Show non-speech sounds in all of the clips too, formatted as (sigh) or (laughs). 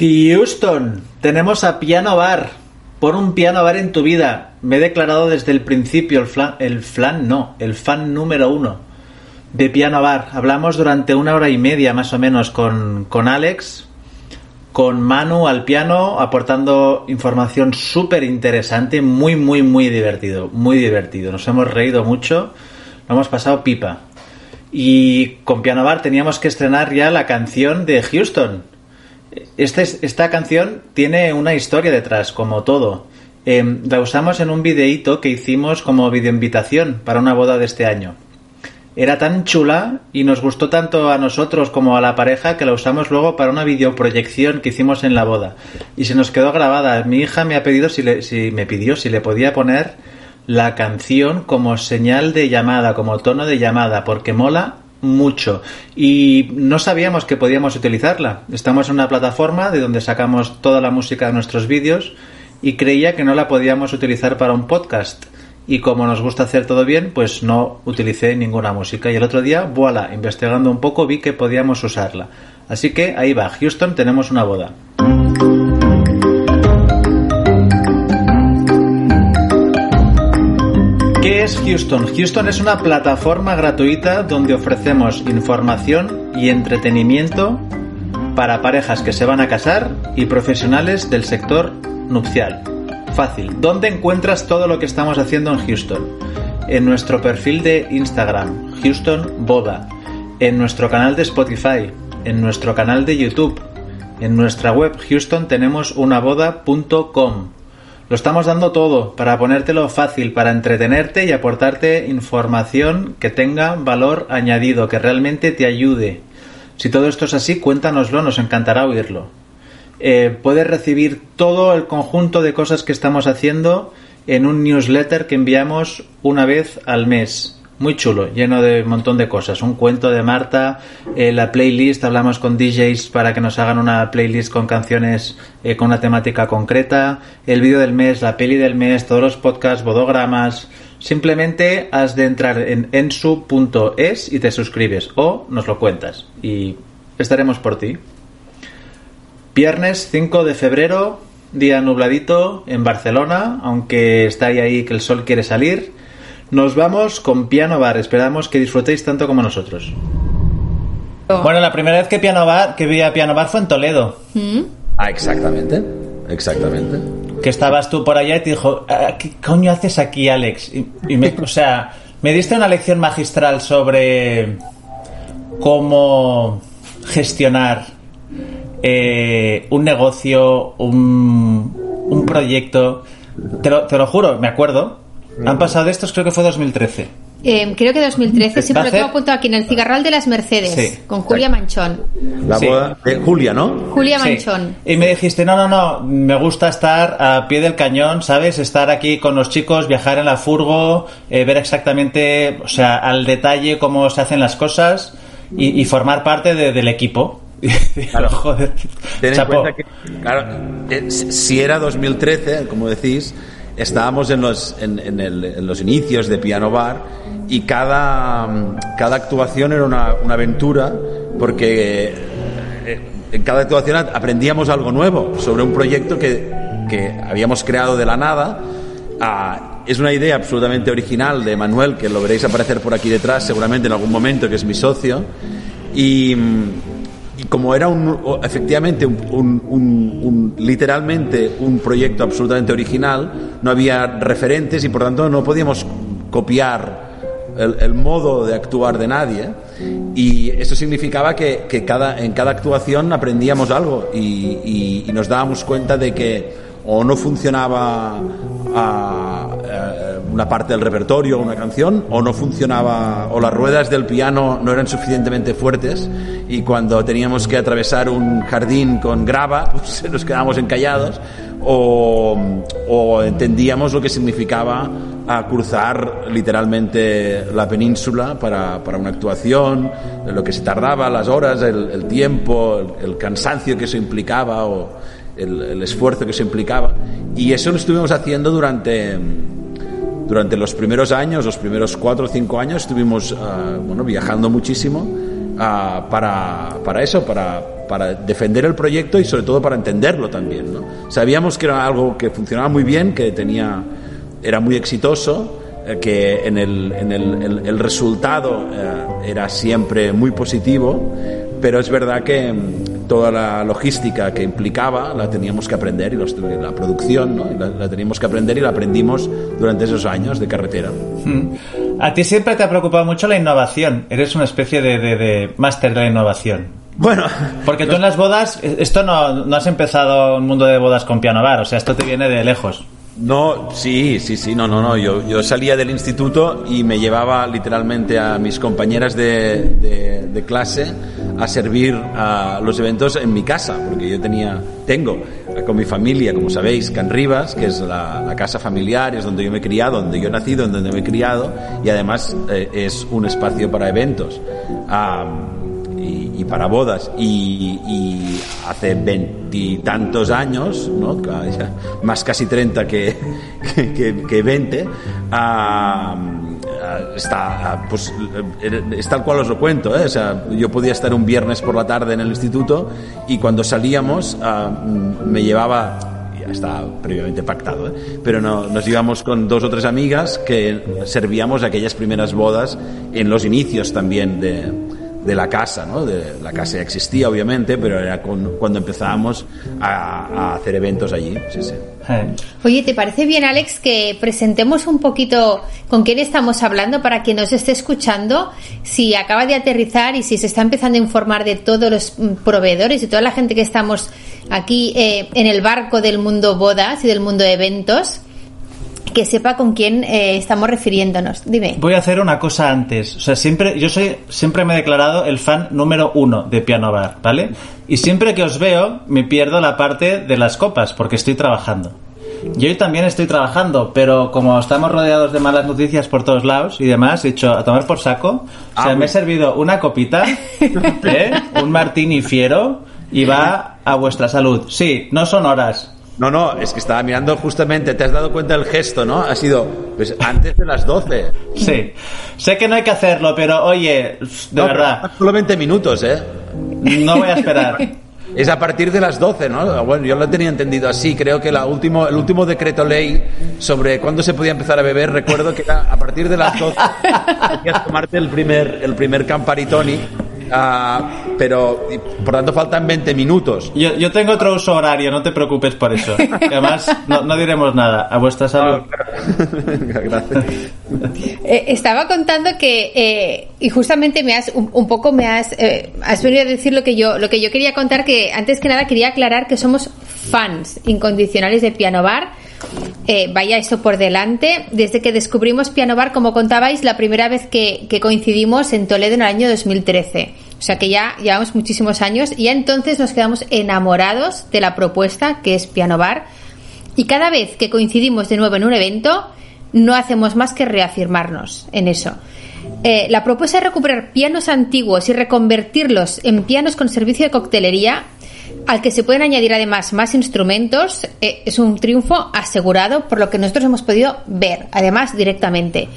Houston, tenemos a Piano Bar. Pon un piano bar en tu vida. Me he declarado desde el principio el flan, el flan no, el fan número uno de Piano Bar. Hablamos durante una hora y media más o menos con, con Alex, con Manu al piano, aportando información súper interesante, muy, muy, muy divertido, muy divertido. Nos hemos reído mucho, lo hemos pasado pipa. Y con Piano Bar teníamos que estrenar ya la canción de Houston. Esta, es- esta canción tiene una historia detrás, como todo. Em, la usamos en un videíto que hicimos como videoinvitación para una boda de este año. Era tan chula y nos gustó tanto a nosotros como a la pareja que la usamos luego para una videoproyección que hicimos en la boda. Y se nos quedó grabada. Mi hija me ha pedido si, le, si me pidió si le podía poner la canción como señal de llamada, como tono de llamada, porque mola mucho. Y no sabíamos que podíamos utilizarla. Estamos en una plataforma de donde sacamos toda la música de nuestros vídeos y creía que no la podíamos utilizar para un podcast. Y como nos gusta hacer todo bien, pues no utilicé ninguna música. Y el otro día, voilà, investigando un poco vi que podíamos usarla. Así que ahí va, Houston, tenemos una boda. ¿Qué es Houston? Houston es una plataforma gratuita donde ofrecemos información y entretenimiento para parejas que se van a casar y profesionales del sector nupcial. Fácil. ¿Dónde encuentras todo lo que estamos haciendo en Houston? En nuestro perfil de Instagram, Houston Boda, en nuestro canal de Spotify, en nuestro canal de YouTube, en nuestra web Houston tenemos unaboda.com. Lo estamos dando todo para ponértelo fácil, para entretenerte y aportarte información que tenga valor añadido, que realmente te ayude. Si todo esto es así, cuéntanoslo, nos encantará oírlo. Eh, puedes recibir todo el conjunto de cosas que estamos haciendo en un newsletter que enviamos una vez al mes. Muy chulo, lleno de un montón de cosas. Un cuento de Marta, eh, la playlist, hablamos con DJs para que nos hagan una playlist con canciones eh, con una temática concreta, el vídeo del mes, la peli del mes, todos los podcasts, bodogramas. Simplemente has de entrar en ensu.es y te suscribes o nos lo cuentas y estaremos por ti. Viernes 5 de febrero, día nubladito en Barcelona, aunque está ahí, ahí que el sol quiere salir. Nos vamos con Piano Bar, esperamos que disfrutéis tanto como nosotros. Bueno, la primera vez que, Piano Bar, que vi a Piano Bar fue en Toledo, Ah, exactamente. Exactamente. que estabas tú por allá y te dijo, "Ah, ¿qué coño haces aquí, Alex? Y, y me, o sea, me diste una lección magistral sobre cómo gestionar eh, un negocio, un, un proyecto. Te lo, te lo juro, me acuerdo. Han pasado de estos, creo que fue 2013. Eh, creo que 2013, sí, ¿Está pero lo tengo apuntado aquí en el cigarral de las Mercedes, Sí. con Julia Manchón. La Sí. boda de Julia, ¿no? Julia Sí. Manchón. Y me dijiste, no, no, no, me gusta estar a pie del cañón, ¿sabes? Estar aquí con los chicos, viajar en la furgo, eh, ver exactamente, o sea, al detalle cómo se hacen las cosas y, y formar parte de- del equipo. (laughs) Claro. Joder. Ten en cuenta que, claro, eh, si era 2013, como decís, estábamos en los, en, en el- en los inicios de Piano Bar y cada, mm, cada actuación era una, una aventura porque eh, en cada actuación aprendíamos algo nuevo sobre un proyecto que, que habíamos creado de la nada. Ah, es una idea absolutamente original de Manuel, que lo veréis aparecer por aquí detrás seguramente en algún momento, que es mi socio. Y, mm, como era un, efectivamente un, literalmente un proyecto absolutamente original, no había referentes y por tanto no podíamos copiar el, modo de actuar de nadie. Y eso significaba que, cada, en cada actuación aprendíamos algo y nos dábamos cuenta de que o no funcionaba ah, eh, una parte del repertorio o una canción, o no funcionaba, o las ruedas del piano no eran suficientemente fuertes, y cuando teníamos que atravesar un jardín con grava, (laughs) pues nos quedábamos encallados, o, entendíamos lo que significaba a cruzar literalmente la península para, para una actuación, lo que se tardaba, las horas, el, el tiempo, el, el cansancio que eso implicaba el, el esfuerzo que eso implicaba. Y eso lo estuvimos haciendo durante, durante los primeros años, los primeros cuatro o cinco años, estuvimos ah, bueno, viajando muchísimo ah, para, para eso, para, para defender el proyecto y sobre todo para entenderlo también. ¿no? Sabíamos que era algo que funcionaba muy bien, que tenía, era muy exitoso, eh, que en el, en el, el, el resultado eh, era siempre muy positivo, pero es verdad que toda la logística que implicaba la teníamos que aprender y los- la producción ¿no? La, la teníamos que aprender y la aprendimos durante esos años de carretera. A ti siempre te ha preocupado mucho la innovación. Eres una especie de, de- de máster de la innovación. Bueno, Porque tú en las bodas, esto no, no has empezado un mundo de bodas con piano bar, o sea, esto te viene de lejos. No, sí, sí, sí, no, no, no. Yo, yo salía del instituto y me llevaba literalmente a mis compañeras de, de- de clase a servir a los eventos en mi casa, porque yo tenía, tengo eh, con mi familia, como sabéis, Can Rivas, que es la, casa familiar, es donde yo me he criado, donde yo he nacido, donde me he criado, y además eh, es un espacio para eventos. Y, para bodas. Y, y hace veintitantos años, ¿no? (laughs) Más casi 30 (laughs) que, que, 20, está, pues, es tal cual os lo cuento. ¿eh? O sea, yo podía estar un viernes por la tarde en el instituto y cuando salíamos ah, mm, me llevaba ya está previamente pactado, ¿eh? pero no, nos íbamos con dos o tres amigas que servíamos aquellas primeras bodas en los inicios también de, de la casa, ¿no? De, la casa ya existía obviamente, pero era con- cuando empezábamos a, hacer eventos allí. Eh. Oye, ¿te parece bien, Alex, que presentemos un poquito con quién estamos hablando para que nos esté escuchando? Si acaba de aterrizar y si se está empezando a informar de todos los mm, proveedores y toda la gente que estamos aquí eh, en el barco del mundo bodas y del mundo eventos, que sepa con quién eh, estamos refiriéndonos. Dime. Voy a hacer una cosa antes. O sea, siempre, yo soy, siempre me he declarado el fan número uno de Piano Bar, ¿vale? Y siempre que os veo, me pierdo la parte de las copas, porque estoy trabajando. Yo hoy también estoy trabajando, pero como estamos rodeados de malas noticias por todos lados y demás, he dicho a tomar por saco. O sea, Ah, me he servido una copita, (laughs) ¿eh? un martini fiero, y va a vuestra salud. Sí, no son horas. No, no, es que estaba mirando justamente, te has dado cuenta del gesto, ¿no? Ha sido pues, antes de las 12. Sí. Sé que no hay que hacerlo, pero oye, de No, verdad, Solo 20 minutos, ¿eh? no voy a esperar. Es a partir de las 12, ¿no? Bueno, yo lo tenía entendido así. Creo que la último, el último decreto ley sobre cuándo se podía empezar a beber, recuerdo que era a partir de las 12 podías tomarte el primer, el primer Campari Ah, pero por tanto faltan 20 minutos. Yo, yo tengo otro uso horario, no te preocupes por eso. Además, no, no diremos nada. A vuestra salud. (laughs) Gracias. Eh, estaba contando que eh, y justamente me has un, un poco me has eh, has venido a decir lo que yo lo que yo quería contar que antes que nada quería aclarar que somos fans incondicionales de Piano Bar. Eh, vaya eso por delante. Desde que descubrimos Piano Bar, como contabais, la primera vez que, que coincidimos en Toledo en el año 2013. O sea que ya llevamos muchísimos años y ya entonces nos quedamos enamorados de la propuesta que es Piano Bar. Y cada vez que coincidimos de nuevo en un evento, no hacemos más que reafirmarnos en eso. Eh, la propuesta es recuperar pianos antiguos y reconvertirlos en pianos con servicio de coctelería, al que se pueden añadir además más instrumentos. Eh, es un triunfo asegurado por lo que nosotros hemos podido ver, además directamente.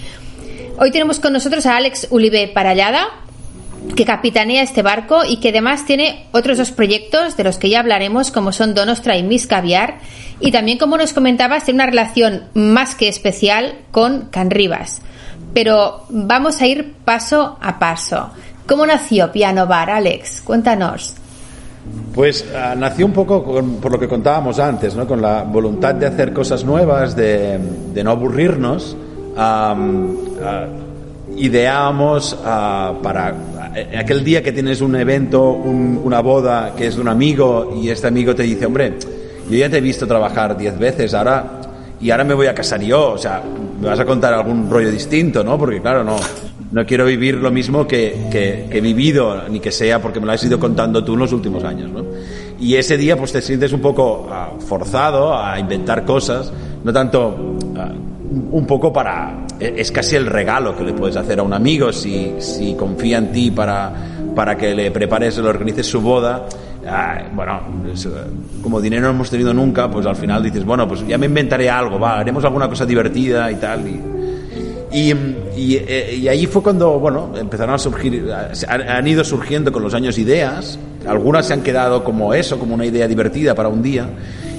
Hoy tenemos con nosotros a Alex Ulibe Parallada, que capitanea este barco y que además tiene otros dos proyectos de los que ya hablaremos, como son Donostra y Miss Caviar, y también, como nos comentabas, tiene una relación más que especial con Canribas. Pero vamos a ir paso a paso. ¿Cómo nació Piano Bar, Alex? Cuéntanos. Pues ah, nació un poco por lo que contábamos antes, ¿no? con la voluntad de hacer cosas nuevas, de, no aburrirnos. Ah, ideábamos ah, para eh, aquel día que tienes un evento, un- una boda que es de un amigo y este amigo te dice, hombre, yo ya te he visto trabajar diez veces, ahora y ahora me voy a casar yo, o sea, me vas a contar algún rollo distinto, ¿no? Porque claro, no, no quiero vivir lo mismo que he vivido, ni que sea porque me lo has ido contando tú en los últimos años, ¿no? Y ese día pues te sientes un poco ah, forzado a inventar cosas, no tanto ah, un poco para... e- Es casi el regalo que le puedes hacer a un amigo si, si confía en ti para, para que le prepares, le organices su boda. Ah, bueno, eh, como dinero no hemos tenido nunca, pues al final dices, bueno, pues ya me inventaré algo, va, haremos alguna cosa divertida y tal. Y, Y, y, eh, y, ahí fue cuando, bueno, empezaron a surgir, han, ido surgiendo con los años ideas, algunas se han quedado como eso, como una idea divertida para un día,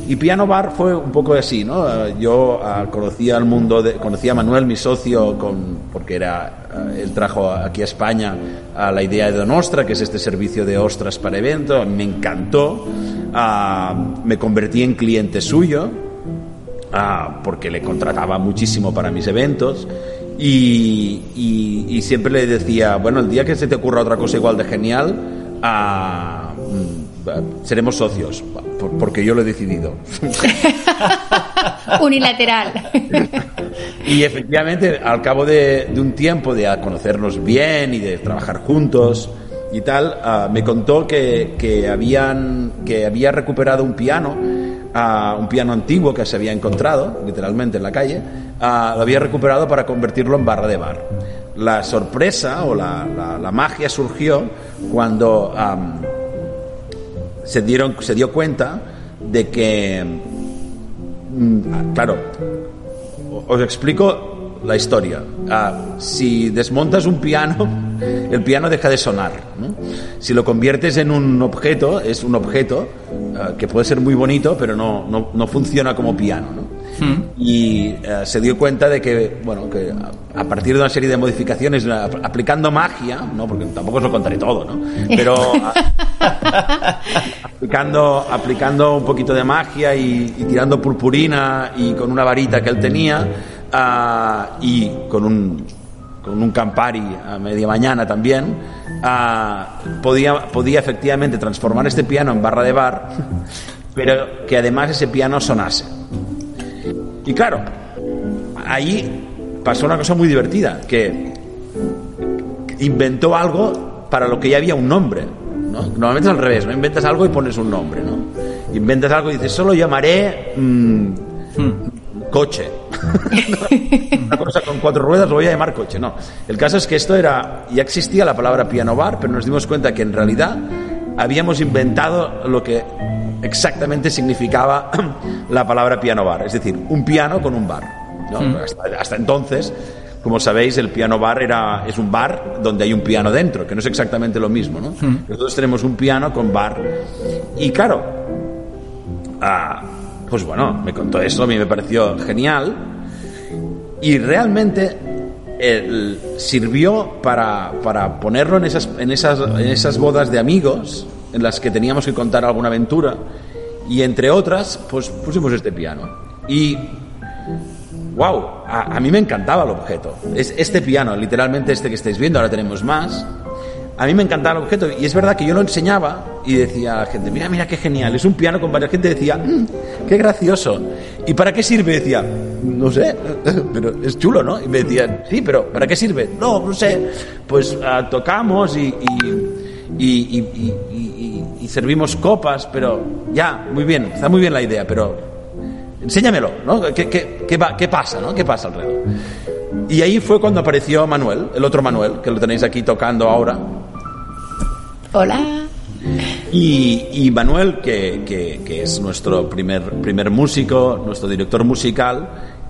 y Piano Bar fue un poco así, ¿no? Yo uh, conocía al mundo, de, conocía a Manuel, mi socio, con, porque era, uh, él trajo aquí a España a la idea de Donostra, que es este servicio de ostras para eventos, me encantó, uh, me convertí en cliente suyo, porque le contrataba muchísimo para mis eventos, y, y, siempre le decía, bueno, el día que se te ocurra otra cosa igual de genial, seremos socios, porque yo lo he decidido. (laughs) Unilateral. y efectivamente, al cabo de, de, un tiempo de conocernos bien y de trabajar juntos y tal, uh, me contó que, que, habían, que había recuperado un piano, uh, un piano antiguo que se había encontrado, literalmente en la calle, uh, lo había recuperado para convertirlo en barra de bar. La sorpresa o la, la, la magia surgió cuando... Um, se, dieron, se dio cuenta de que, mm, claro, os explico la historia. Ah, si desmontas un piano, el piano deja de sonar. ¿no? Si lo conviertes en un objeto, es un objeto ah, que puede ser muy bonito, pero no, no, no funciona como piano. ¿no? Hmm. Y se dio cuenta de que, bueno, que a, partir de una serie de modificaciones, aplicando magia, ¿no? porque tampoco os lo contaré todo, ¿no? (laughs) pero aplicando, aplicando un poquito de magia y, tirando purpurina y con una varita que él tenía uh, y con un, con un Campari a media mañana también, uh, podía, podía efectivamente transformar este piano en barra de bar, pero que además ese piano sonase. Y claro, ahí pasó una cosa muy divertida, que inventó algo para lo que ya había un nombre. ¿No? Normalmente es al revés, ¿no? Inventas algo y pones un nombre, ¿no? Inventas algo y dices, solo llamaré mmm, coche. (laughs) una cosa con cuatro ruedas lo voy a llamar coche. No, el caso es que esto era, ya existía la palabra piano bar, pero nos dimos cuenta que en realidad habíamos inventado lo que exactamente significaba (clears throat) la palabra piano bar, es decir, un piano con un bar. ¿no? Mm. Hasta, hasta, entonces, como sabéis, el piano bar era, es un bar donde hay un piano dentro, que no es exactamente lo mismo. ¿no? Mm. Nosotros tenemos un piano con bar. Y claro, ah, pues bueno, me contó eso, a mí me pareció genial. Y realmente el, sirvió para, para ponerlo en esas, en, esas, en esas bodas de amigos en las que teníamos que contar alguna aventura y entre otras pues pusimos este piano y wow a, a mí me encantaba el objeto es este piano literalmente este que estáis viendo ahora tenemos más a mí me encantaba el objeto y es verdad que yo lo enseñaba y decía a la gente, mira, mira qué genial, es un piano con varias gente decía, mmm, qué gracioso. ¿Y para qué sirve? Decía, no sé, (laughs) pero es chulo, ¿no? Y me decían, sí, pero ¿para qué sirve? No, no sé, pues uh, tocamos y, y servimos copas, pero ya, muy bien, está muy bien la idea, pero enséñamelo, ¿no? ¿Qué, qué, qué, va, qué pasa, ¿no? ¿Qué pasa alrededor? Y ahí fue cuando apareció Manuel, el otro Manuel, que lo tenéis aquí tocando ahora. Hola. Y, y Manuel, que, que, que, es nuestro primer, primer músico, nuestro director musical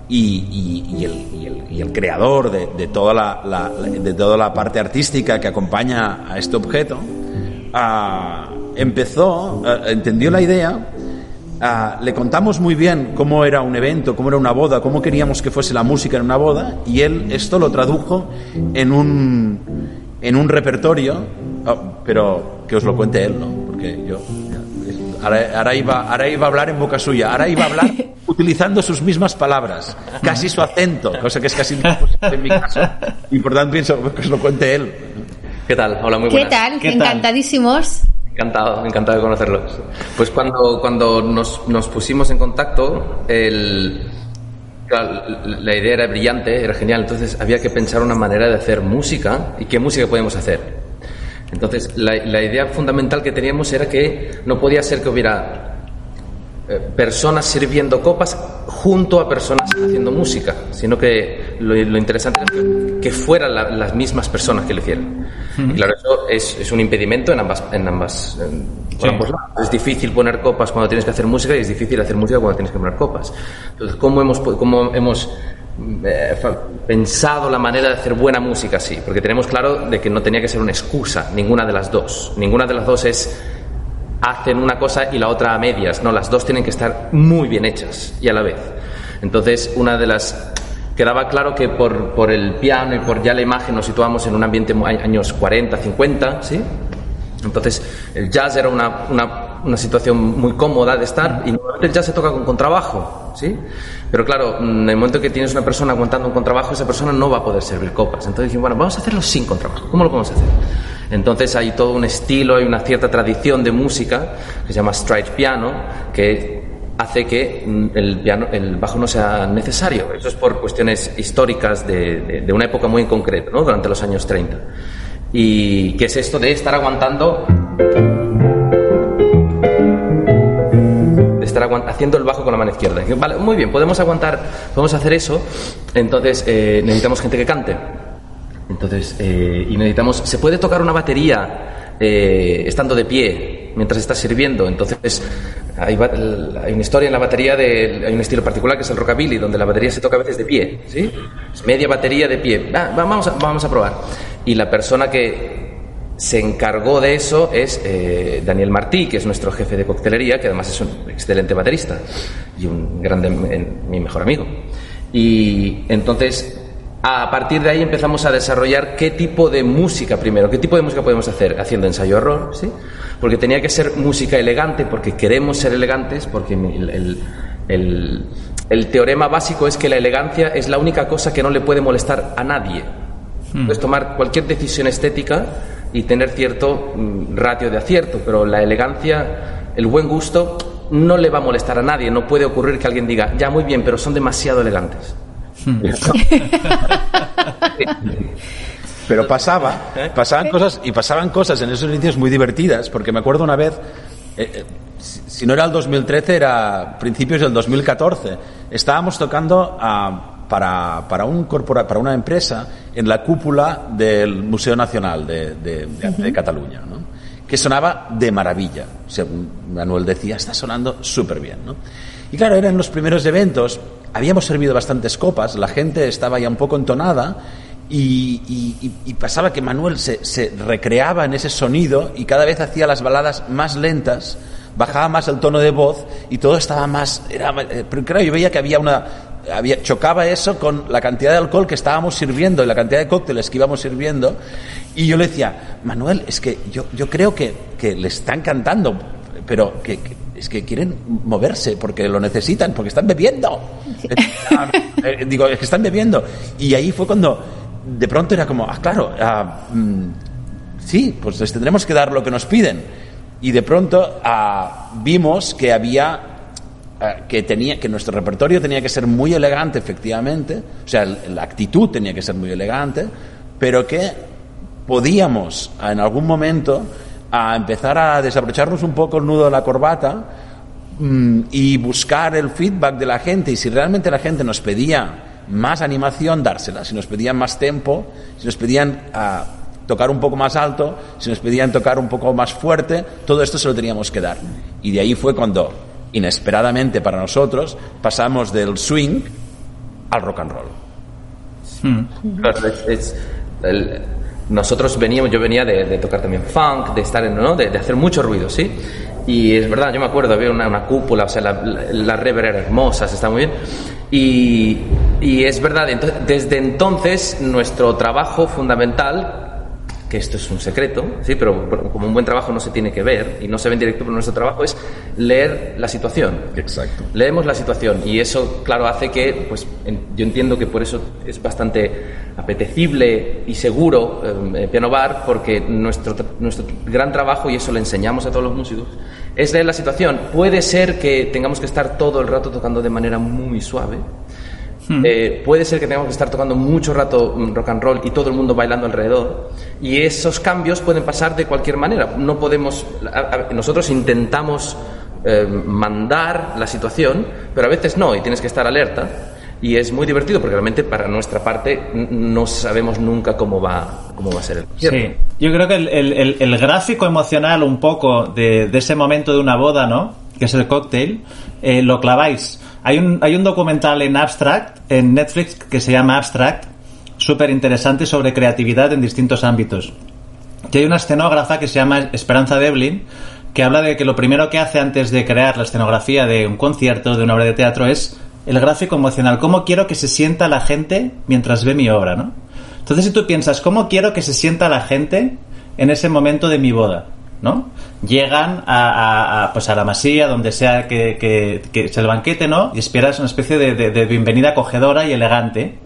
y, y, y, el, y el, el, creador de, de, toda la, la, de toda la parte artística que acompaña a este objeto, uh, empezó, uh, entendió la idea Uh, le contamos muy bien cómo era un evento, cómo era una boda, cómo queríamos que fuese la música en una boda, y él esto lo tradujo en un, en un repertorio, oh, pero que os lo cuente él, ¿no? Porque yo. Ahora, ahora, iba, ahora iba a hablar en boca suya, ahora iba a hablar (laughs) utilizando sus mismas palabras, casi su acento, cosa que es casi imposible en mi caso. Y por tanto pienso que os lo cuente él. ¿Qué tal? Hola, muy buenas. ¿Qué tal? ¿Qué Encantadísimos. Tal? Encantado, encantado de conocerlos. Pues cuando, cuando nos, nos pusimos en contacto, el, la idea era brillante, era genial, entonces había que pensar una manera de hacer música y qué música podemos hacer. Entonces, la, la idea fundamental que teníamos era que no podía ser que hubiera eh, personas sirviendo copas junto a personas haciendo música, sino que lo, lo interesante es que, que fueran la, las mismas personas que lo hicieran. Y claro, eso es, es un impedimento en ambas, en ambas, en, sí. ambos lados. Es difícil poner copas cuando tienes que hacer música y es difícil hacer música cuando tienes que poner copas. Entonces, ¿cómo hemos, cómo hemos eh, pensado la manera de hacer buena música así, porque tenemos claro de que no tenía que ser una excusa, ninguna de las dos. Ninguna de las dos es hacen una cosa y la otra a medias, no, las dos tienen que estar muy bien hechas y a la vez. Entonces, una de las quedaba claro que por, por el piano y por ya la imagen nos situamos en un ambiente años 40, 50, ¿sí? Entonces, el jazz era una, una, una, situación muy cómoda de estar y normalmente el jazz se toca con contrabajo, ¿sí? Pero claro, en el momento que tienes una persona aguantando un contrabajo, esa persona no va a poder servir copas. Entonces bueno, vamos a hacerlo sin contrabajo. ¿Cómo lo podemos hacer? Entonces hay todo un estilo, hay una cierta tradición de música que se llama stride piano, que hace que mm, el, piano, el bajo no sea necesario. Eso es por cuestiones históricas de, de, una época muy en concreto, ¿no? durante los años 30. ¿Y qué es esto de estar aguantando? Estar haciendo el bajo con la mano izquierda. Vale, muy bien, podemos aguantar, podemos hacer eso. Entonces eh, necesitamos gente que cante. Entonces, eh, y necesitamos, ¿se puede tocar una batería eh, estando de pie mientras está sirviendo? Entonces, hay, hay, una historia en la batería, de, hay un estilo particular que es el rockabilly, donde la batería se toca a veces de pie, ¿sí? Media batería de pie. vamos, a, vamos a probar. Y la persona que se encargó de eso es eh, Daniel Martí, que es nuestro jefe de coctelería, que además es un excelente baterista y un grande, mi mejor amigo. Y entonces a partir de ahí empezamos a desarrollar qué tipo de música primero, qué tipo de música podemos hacer, haciendo ensayo error, ¿sí? Porque tenía que ser música elegante, porque queremos ser elegantes, porque el, el, el, teorema básico es que la elegancia es la única cosa que no le puede molestar a nadie. Hmm. Puedes tomar cualquier decisión estética y tener cierto mm, ratio de acierto, pero la elegancia, el buen gusto, no le va a molestar a nadie. No puede ocurrir que alguien diga, ya muy bien, pero son demasiado elegantes. (laughs) Pero pasaba, pasaban cosas y pasaban cosas en esos inicios muy divertidas, porque me acuerdo una vez, eh, eh, si no era el 2013, era principios del 2014, estábamos tocando ah, para, para, un corpora, para una empresa en la cúpula del Museo Nacional de, de, Cataluña, que sonaba de maravilla, según Manuel decía, está sonando súper bien. ¿no? Y claro, eran los primeros eventos, habíamos servido bastantes copas, la gente estaba ya un poco entonada y, pasaba que Manuel se, recreaba en ese sonido y cada vez hacía las baladas más lentas, bajaba más el tono de voz y todo estaba más... Era, eh, pero claro, yo veía que había una... Había, chocaba eso con la cantidad de alcohol que estábamos sirviendo y la cantidad de cócteles que íbamos sirviendo. Y yo le decía, Manuel, es que yo, yo creo que, que le están cantando, pero que es que quieren moverse porque lo necesitan, porque están bebiendo. Eh, digo, es que están bebiendo. Y ahí fue cuando de pronto era como, ah, claro, ah, mm, sí, pues les tendremos que dar lo que nos piden. Y de pronto ah, vimos que había ah, que tenía que nuestro repertorio tenía que ser muy elegante efectivamente o sea la actitud tenía que ser muy elegante pero que podíamos en algún momento a empezar a desabrocharnos un poco el nudo de la corbata mm, y buscar el feedback de la gente. Y si realmente la gente nos pedía más animación, dársela. Si nos pedían más tiempo, si nos pedían ah, tocar un poco más alto, si nos pedían tocar un poco más fuerte, todo esto se lo teníamos que dar. Y de ahí fue cuando, inesperadamente para nosotros, pasamos del swing al rock and roll. Hmm nosotros veníamos, yo venía de, tocar también funk, de estar en, ¿no? de, hacer mucho ruido, ¿sí? Y es verdad, yo me acuerdo, había una, una cúpula, o sea, la, la, rever era hermosa, se está muy bien. Y, y es verdad, desde entonces nuestro trabajo fundamental que esto es un secreto, sí, pero como un buen trabajo no se tiene que ver y no se ve en directo, pero nuestro trabajo es leer la situación. Exacto. Leemos la situación y eso, claro, hace que, pues, yo entiendo que por eso es bastante apetecible y seguro eh, Piano Bar, porque nuestro, nuestro gran trabajo, y eso le enseñamos a todos los músicos, es leer la situación. Puede ser que tengamos que estar todo el rato tocando de manera muy suave, Hmm. Eh, puede ser que tengamos que estar tocando mucho rato mm, rock and roll y todo el mundo bailando alrededor. Y esos cambios pueden pasar de cualquier manera. No podemos. nosotros intentamos eh, mandar la situación, pero a veces no, y tienes que estar alerta. Y es muy divertido porque realmente para nuestra parte no sabemos nunca cómo va, cómo va a ser el Sí, yo creo que el, el, gráfico emocional un poco de, de, ese momento de una boda, ¿no? Que es el cóctel, eh, lo claváis hay un, hay un documental en Abstract, en Netflix, que se llama Abstract, súper interesante sobre creatividad en distintos ámbitos. Y hay una escenógrafa que se llama Esperanza Devlin, que habla de que lo primero que hace antes de crear la escenografía de un concierto, de una obra de teatro, es el gráfico emocional. ¿Cómo quiero que se sienta la gente mientras ve mi obra, no? Entonces, si tú piensas, ¿cómo quiero que se sienta la gente en ese momento de mi boda? ¿No? Llegan a, pues a la masía, donde sea que, que, sea el banquete, ¿no? Y esperas una especie de, de, bienvenida acogedora y elegante.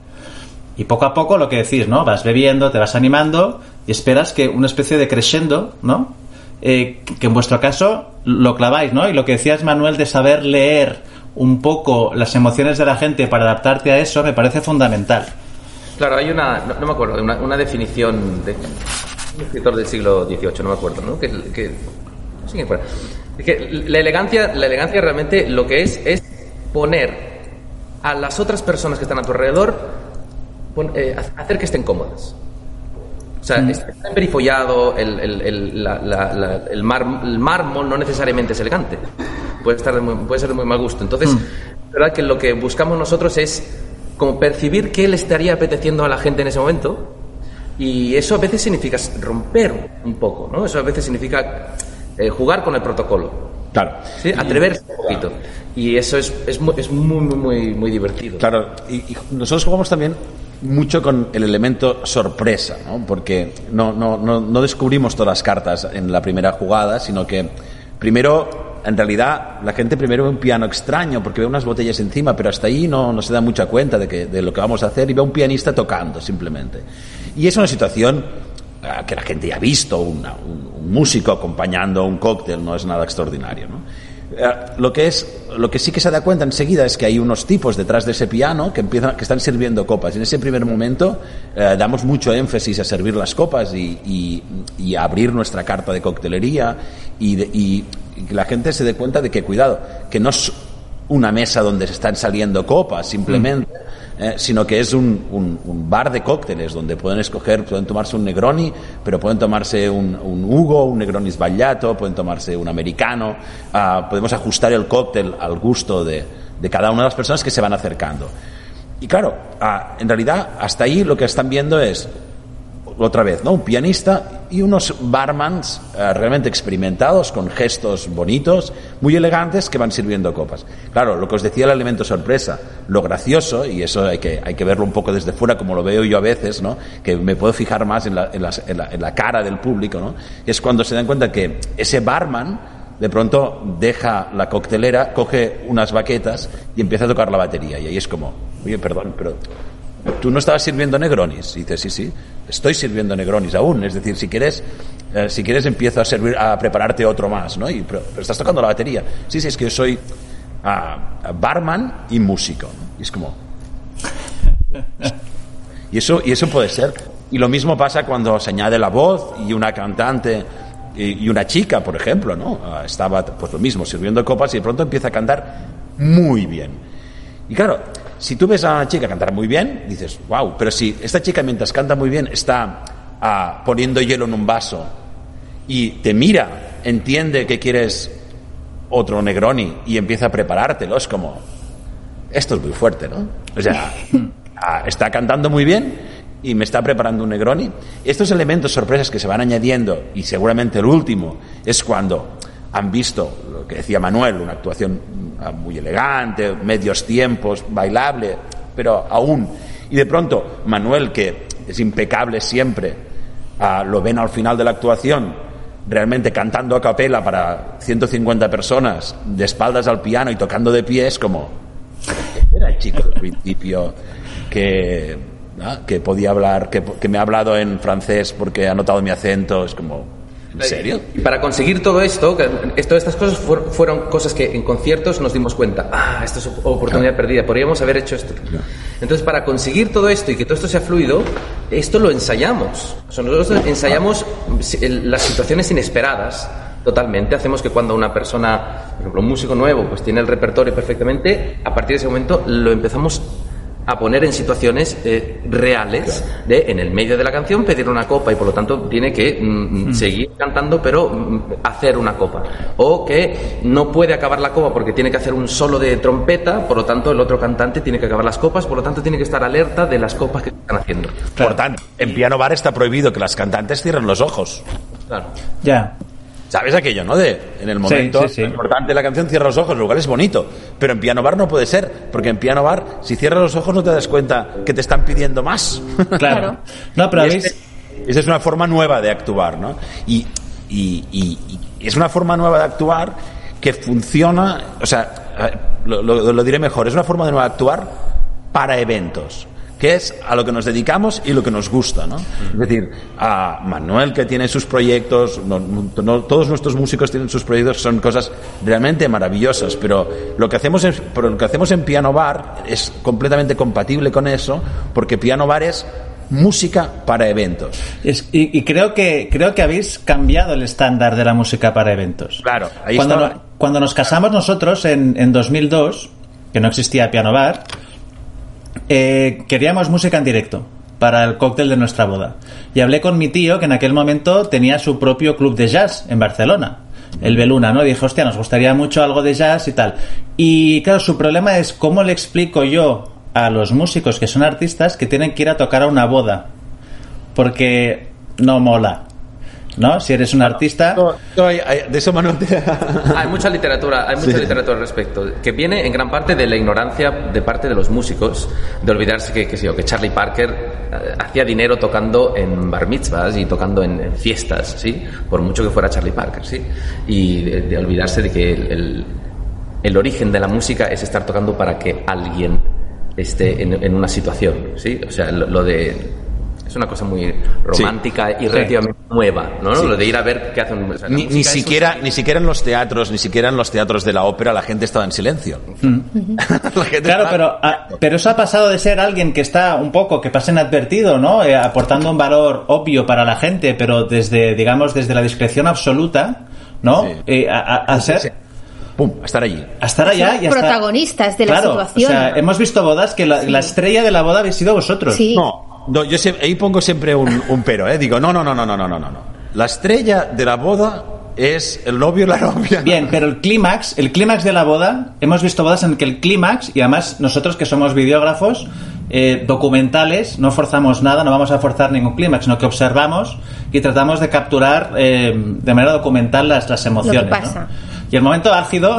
Y poco a poco lo que decís, ¿no? Vas bebiendo, te vas animando y esperas que una especie de crescendo, ¿no? Eh, que en vuestro caso lo claváis, ¿no? Y lo que decías, Manuel, de saber leer un poco las emociones de la gente para adaptarte a eso, me parece fundamental. Claro, hay una, no, me acuerdo, una, una definición de, un escritor del siglo XVIII, no me acuerdo, ¿no? Que, que, que la elegancia, la elegancia realmente lo que es es poner a las otras personas que están a tu alrededor, eh, hacer que estén cómodas. O sea, mm. está emperifollado, el, el, el, la, el, mármol no necesariamente es elegante. Puede, estar puede ser de muy mal gusto. Entonces, mm. verdad que lo que buscamos nosotros es como percibir qué le estaría apeteciendo a la gente en ese momento y eso a veces significa romper un poco, ¿no? Eso a veces significa eh, jugar con el protocolo. Claro. ¿sí? Atreverse un poquito. Y eso es, es, muy, es muy, muy, muy divertido. Claro, y, nosotros jugamos también mucho con el elemento sorpresa, ¿no? Porque no, no, no, no descubrimos todas las cartas en la primera jugada, sino que primero en realidad la gente primero ve un piano extraño porque ve unas botellas encima, pero hasta ahí no, no se da mucha cuenta de, que, de lo que vamos a hacer y ve un pianista tocando simplemente. Y es una situación eh, que la gente ya ha visto, un, músico acompañando un cóctel, no es nada extraordinario. ¿no? Eh, lo, que es, lo que sí que se da cuenta enseguida es que hay unos tipos detrás de ese piano que, empiezan, que están sirviendo copas. En ese primer momento eh, damos mucho énfasis a servir las copas y, y, a abrir nuestra carta de coctelería y, y que la gente se dé cuenta de que, cuidado, que no es una mesa donde se están saliendo copas simplemente, mm. Eh, sino que es un, un, bar de cócteles donde pueden escoger, pueden tomarse un Negroni, pero pueden tomarse un, un Hugo, un Negroni sbagliato, pueden tomarse un americano, ah, podemos ajustar el cóctel al gusto de, de, cada una de las personas que se van acercando. Y claro, ah, en realidad hasta ahí lo que están viendo es otra vez, ¿no? Un pianista y unos barmans eh, realmente experimentados, con gestos bonitos, muy elegantes, que van sirviendo copas. Claro, lo que os decía el elemento sorpresa, lo gracioso, y eso hay que, hay que verlo un poco desde fuera, como lo veo yo a veces, ¿no? Que me puedo fijar más en la, en la, en la cara del público, ¿no? Es cuando se dan cuenta que ese barman de pronto deja la coctelera, coge unas baquetas y empieza a tocar la batería. Y ahí es como, oye, perdón, pero tú no estabas sirviendo Negronis. Y dice, sí, sí, estoy sirviendo Negronis aún. Es decir, si quieres, eh, si quieres empiezo a servir, a prepararte otro más, ¿no? Y, pero, estás tocando la batería. Sí, sí, es que yo soy uh, barman y músico. Y es como... (laughs) y, eso, y eso puede ser. Y lo mismo pasa cuando se añade la voz y una cantante y, una chica, por ejemplo, ¿no? Ah, estaba pues lo mismo, sirviendo copas y de pronto empieza a cantar muy bien. Y claro, si tú ves a una chica cantar muy bien, dices, wow, pero si esta chica mientras canta muy bien está ah, poniendo hielo en un vaso y te mira, entiende que quieres otro Negroni y empieza a preparártelo, es como, esto es muy fuerte, ¿no? O sea, (laughs) ah, está cantando muy bien y me está preparando un Negroni. Estos elementos sorpresas que se van añadiendo, y seguramente el último, es cuando han visto lo que decía Manuel, una actuación muy elegante, medios tiempos, bailable, pero aún. Y de pronto Manuel, que es impecable siempre, ah, lo ven al final de la actuación, realmente cantando a capela para 150 personas, de espaldas al piano y tocando de pies, como era el chico al principio que, ah, que podía hablar, que, que me ha hablado en francés porque ha notado mi acento, es como ¿En serio? Y para conseguir todo esto, todas estas cosas fueron cosas que en conciertos nos dimos cuenta, ah, esta es oportunidad perdida, podríamos haber hecho esto. Entonces, para conseguir todo esto y que todo esto sea fluido, esto lo ensayamos. nosotros ensayamos las situaciones inesperadas totalmente. Hacemos que cuando una persona, por ejemplo, un músico nuevo, pues tiene el repertorio perfectamente, a partir de ese momento lo empezamos a poner en situaciones eh, reales de en el medio de la canción pedir una copa y por lo tanto tiene que mm, mm, seguir cantando pero mm, hacer una copa. O que no puede acabar la copa porque tiene que hacer un solo de trompeta por lo tanto el otro cantante tiene que acabar las copas por lo tanto tiene que estar alerta de las copas que están haciendo. Por tanto, en piano bar está prohibido que las cantantes cierren los ojos. claro. Ya. ¿Sabes aquello, no? De en el momento sí, sí. importante de la canción cierra los ojos, lo cual es bonito. Pero en piano bar no puede ser, porque en piano bar, si cierras los ojos, no te das cuenta que te están pidiendo más. Claro. No, pero este- esa es una forma nueva de actuar, ¿no? Y, y- y- y es una forma nueva de actuar que funciona, o sea, lo, lo- lo diré mejor, es una forma nueva de actuar para eventos que es a lo que nos dedicamos y lo que nos gusta, ¿no? Es decir, a Manuel que tiene sus proyectos, no- no- todos nuestros músicos tienen sus proyectos, son cosas realmente maravillosas, pero lo que hacemos en, pero lo que hacemos en Piano Bar es completamente compatible con eso, porque Piano Bar es música para eventos. Es- y, y creo que creo que habéis cambiado el estándar de la música para eventos. Claro, ahí cuando, no- cuando nos casamos nosotros en, en 2002, que no existía Piano Bar, eh, queríamos música en directo para el cóctel de nuestra boda. Y hablé con mi tío, que en aquel momento tenía su propio club de jazz en Barcelona, el Beluna, ¿no? Y dije, hostia, nos gustaría mucho algo de jazz y tal. Y claro, su problema es cómo le explico yo a los músicos que son artistas que tienen que ir a tocar a una boda. Porque no mola. ¿No? Si eres un artista... No, no, hay- hay- de eso (laughs) te- Hay mucha literatura, hay mucha Sí. literatura al respecto, que viene en gran parte de la ignorancia de parte de los músicos, de olvidarse que, que, sí, o que Charlie Parker eh, hacía dinero tocando en bar mitzvahs y tocando en, en fiestas, ¿sí? Por mucho que fuera Charlie Parker, ¿sí? Y de, de olvidarse de que el, el- el origen de la música es estar tocando para que alguien esté en, en una situación, ¿sí? O sea, lo, lo de... Es una cosa muy romántica y relativamente nueva, ¿no? Lo de ir a ver qué hacen... o sea, Ni, ni es siquiera, ni siquiera en los teatros, ni siquiera en los teatros de la ópera la gente estaba en silencio. (laughs) La gente Claro, estaba- pero, ah, pero eso ha pasado de ser alguien que está un poco, que pasa inadvertido, ¿no? Eh, aportando un valor obvio para la gente, pero desde, digamos, desde la discreción absoluta, ¿no? Sí. Eh, a, a- a ser... Sí. Pum, a estar allí. A estar allá y a estar- Protagonistas de la Claro, situación. O sea, hemos visto bodas que la, la estrella de la boda habéis sido vosotros. Sí. No, no, yo siempre- ahí pongo siempre un, un pero, ¿eh? Digo, no, no, no, no, no, no, no, no. La estrella de la boda es el novio y la novia. Bien, pero el clímax, el clímax de la boda, hemos visto bodas en que el clímax, y además nosotros que somos videógrafos eh, documentales, no forzamos nada, no vamos a forzar ningún clímax, sino que observamos y tratamos de capturar eh, de manera documental las, las emociones. pasa. Y el momento álgido,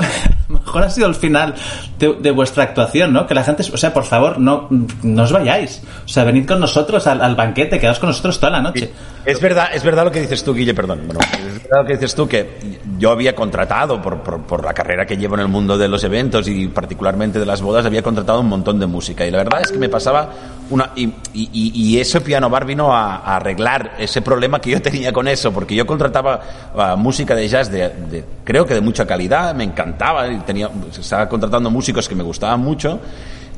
mejor ha sido el final de, de vuestra actuación, ¿no? Que la gente, o sea, por favor, no, no os vayáis. O sea, venid con nosotros al, al banquete, quedaos con nosotros toda la noche. Es verdad, es verdad lo que dices tú, Guille, perdón. Bueno, es verdad lo que dices tú, que yo había contratado, por, por, por la carrera que llevo en el mundo de los eventos y particularmente de las bodas, había contratado un montón de música. Y la verdad es que me pasaba una... Y, y, y- ese piano bar vino a, a arreglar ese problema que yo tenía con eso, porque yo contrataba ah, música de jazz de, de- creo que de mucha calidad, me encantaba, tenía, estaba contratando músicos que me gustaban mucho,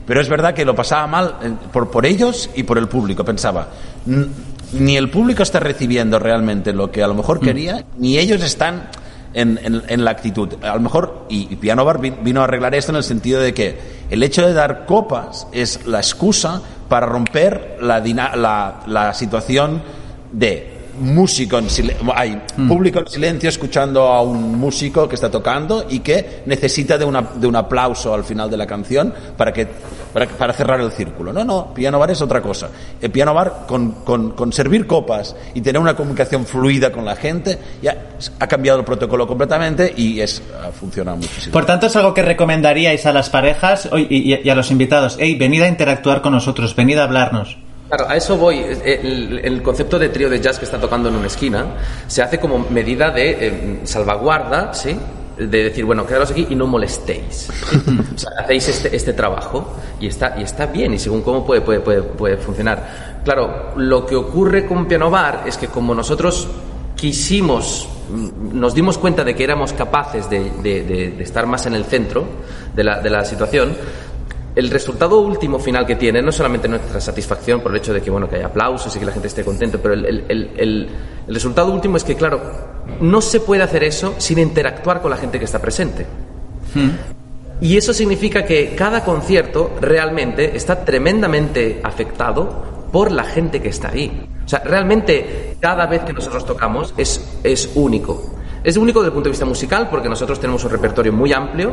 pero es verdad que lo pasaba mal eh, por, por ellos y por el público. Pensaba, "N- ni el público está recibiendo realmente lo que a lo mejor quería, ni ellos están en, en- en la actitud. A lo mejor, y, y Piano Bar vi- vino a arreglar esto en el sentido de que el hecho de dar copas es la excusa para romper la, la, la situación de músico en silen- hay público en silencio escuchando a un músico que está tocando y que necesita de, una, de un aplauso al final de la canción para que para, para cerrar el círculo. No, no, piano bar es otra cosa. El piano bar con, con, con servir copas y tener una comunicación fluida con la gente ya ha cambiado el protocolo completamente y es ha funcionado muchísimo. Por tanto, es algo que recomendaríais a las parejas y, y- y a los invitados. Hey, venid a interactuar con nosotros, venid a hablarnos. Claro, a eso voy. El, el concepto de trío de jazz que está tocando en una esquina se hace como medida de eh, salvaguarda, ¿sí? De decir, bueno, quedaros aquí y no molestéis. (laughs) o sea, hacéis este, este trabajo y está, y está bien, y según cómo puede, puede, puede, puede funcionar. Claro, lo que ocurre con Piano Bar es que como nosotros quisimos, mm, nos dimos cuenta de que éramos capaces de, de- de- de estar más en el centro de la, de la situación, el resultado último final que tiene no es solamente nuestra satisfacción por el hecho de que bueno que haya aplausos y que la gente esté contenta, pero el, el- el- resultado último es que claro no se puede hacer eso sin interactuar con la gente que está presente. Y eso significa que cada concierto realmente está tremendamente afectado por la gente que está ahí. O sea, realmente cada vez que nosotros tocamos es, es único. Es único desde el punto de vista musical porque nosotros tenemos un repertorio muy amplio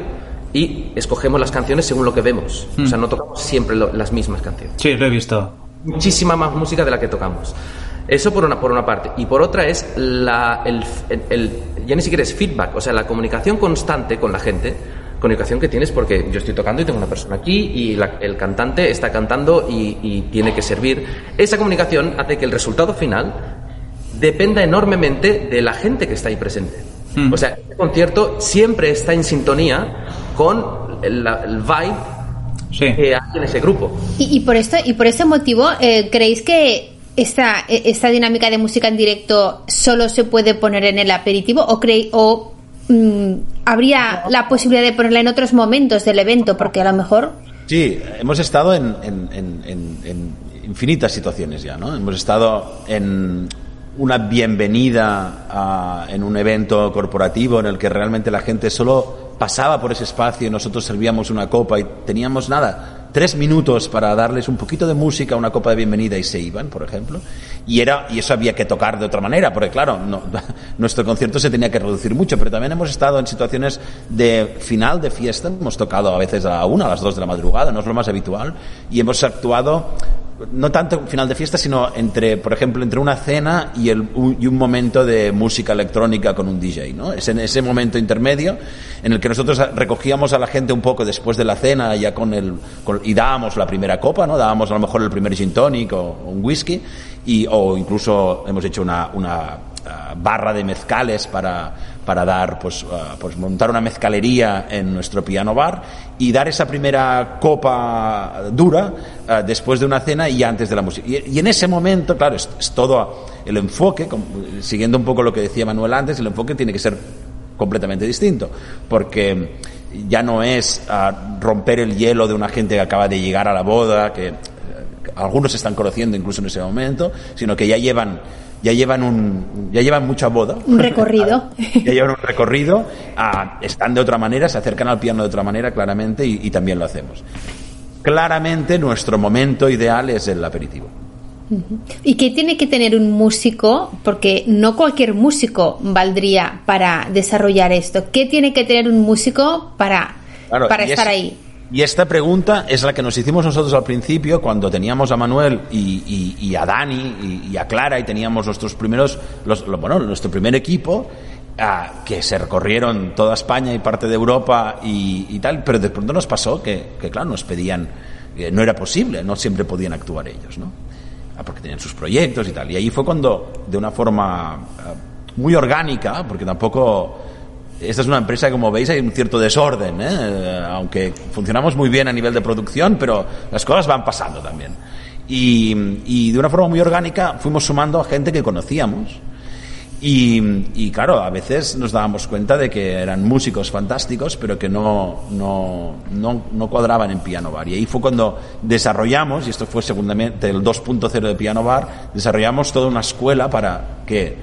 y escogemos las canciones según lo que vemos. O sea, no tocamos siempre lo- las mismas canciones. Sí, lo he visto. Muchísima más música de la que tocamos. Eso por una, por una parte. Y por otra es la, el, el- el- ya ni siquiera es feedback, o sea, la comunicación constante con la gente, comunicación que tienes porque yo estoy tocando y tengo una persona aquí y la- el cantante está cantando y, y tiene que servir. Esa comunicación hace que el resultado final dependa enormemente de la gente que está ahí presente. O sea, el concierto siempre está en sintonía con el, vibe Sí. que hay en ese grupo. Y, y por esto y por ese motivo, eh, ¿creéis que esta, eh, esta dinámica de música en directo solo se puede poner en el aperitivo o creéis o mm, habría la posibilidad de ponerla en otros momentos del evento? Porque a lo mejor Sí, hemos estado en, en- en- en- en infinitas situaciones ya, ¿no? Hemos estado en una bienvenida a- en un evento corporativo en el que realmente la gente solo pasaba por ese espacio nosotros servíamos una copa y teníamos nada, tres minutos para darles un poquito de música, una copa de bienvenida y se iban, por ejemplo. Y, era, y eso había que tocar de otra manera, porque claro, no- (laughs) nuestro concierto se tenía que reducir mucho, pero también hemos estado en situaciones de final de fiesta, hemos tocado a veces a la una, a las dos de la madrugada, no es lo más habitual, y hemos actuado no tanto final de fiesta, sino entre, por ejemplo, entre una cena y, el, un, y un momento de música electrónica con un DJ, ¿no? Es en ese momento intermedio en el que nosotros recogíamos a la gente un poco después de la cena ya con el, y dábamos la primera copa, ¿no? Dábamos a lo mejor el primer gin tonic o, un whisky y, o incluso hemos hecho una, barra de mezcales para, para dar, pues, ah, pues montar una mezcalería en nuestro piano bar y dar esa primera copa dura ah, después de una cena y antes de la música. Y, en ese momento, claro, es, todo el enfoque, siguiendo un poco lo que decía Manuel antes, el enfoque tiene que ser completamente distinto, porque ya no es ah, romper el hielo de una gente que acaba de llegar a la boda, que eh, algunos están conociendo incluso en ese momento, sino que ya llevan ya llevan un ya llevan mucha boda un recorrido. (laughs) ya llevan un recorrido ah, están de otra manera se acercan al piano de otra manera claramente y, y también lo hacemos claramente nuestro momento ideal es el aperitivo ¿Y qué tiene que tener un músico? Porque no cualquier músico valdría para desarrollar esto. ¿Qué tiene que tener un músico para, Claro, para estar es- ahí? Y esta pregunta es la que nos hicimos nosotros al principio cuando teníamos a Manuel y, a Dani y, a Clara y teníamos nuestros primeros, los, lo- bueno, nuestro primer equipo ah, que se recorrieron toda España y parte de Europa y, tal, pero de pronto nos pasó que, claro, nos pedían, no era posible, no siempre podían actuar ellos, ¿no? Ah, porque tenían sus proyectos y tal. Y ahí fue cuando, de una forma ah, muy orgánica, porque tampoco esta es una empresa como veis, hay un cierto desorden, ¿eh? Aunque funcionamos muy bien a nivel de producción, pero las cosas van pasando también. Y, y de una forma muy orgánica fuimos sumando a gente que conocíamos. Y, y, claro, a veces nos dábamos cuenta de que eran músicos fantásticos, pero que no, no, no, no cuadraban en Piano Bar. Y ahí fue cuando desarrollamos, y esto fue segundamente el 2.0 de Piano Bar, desarrollamos toda una escuela para que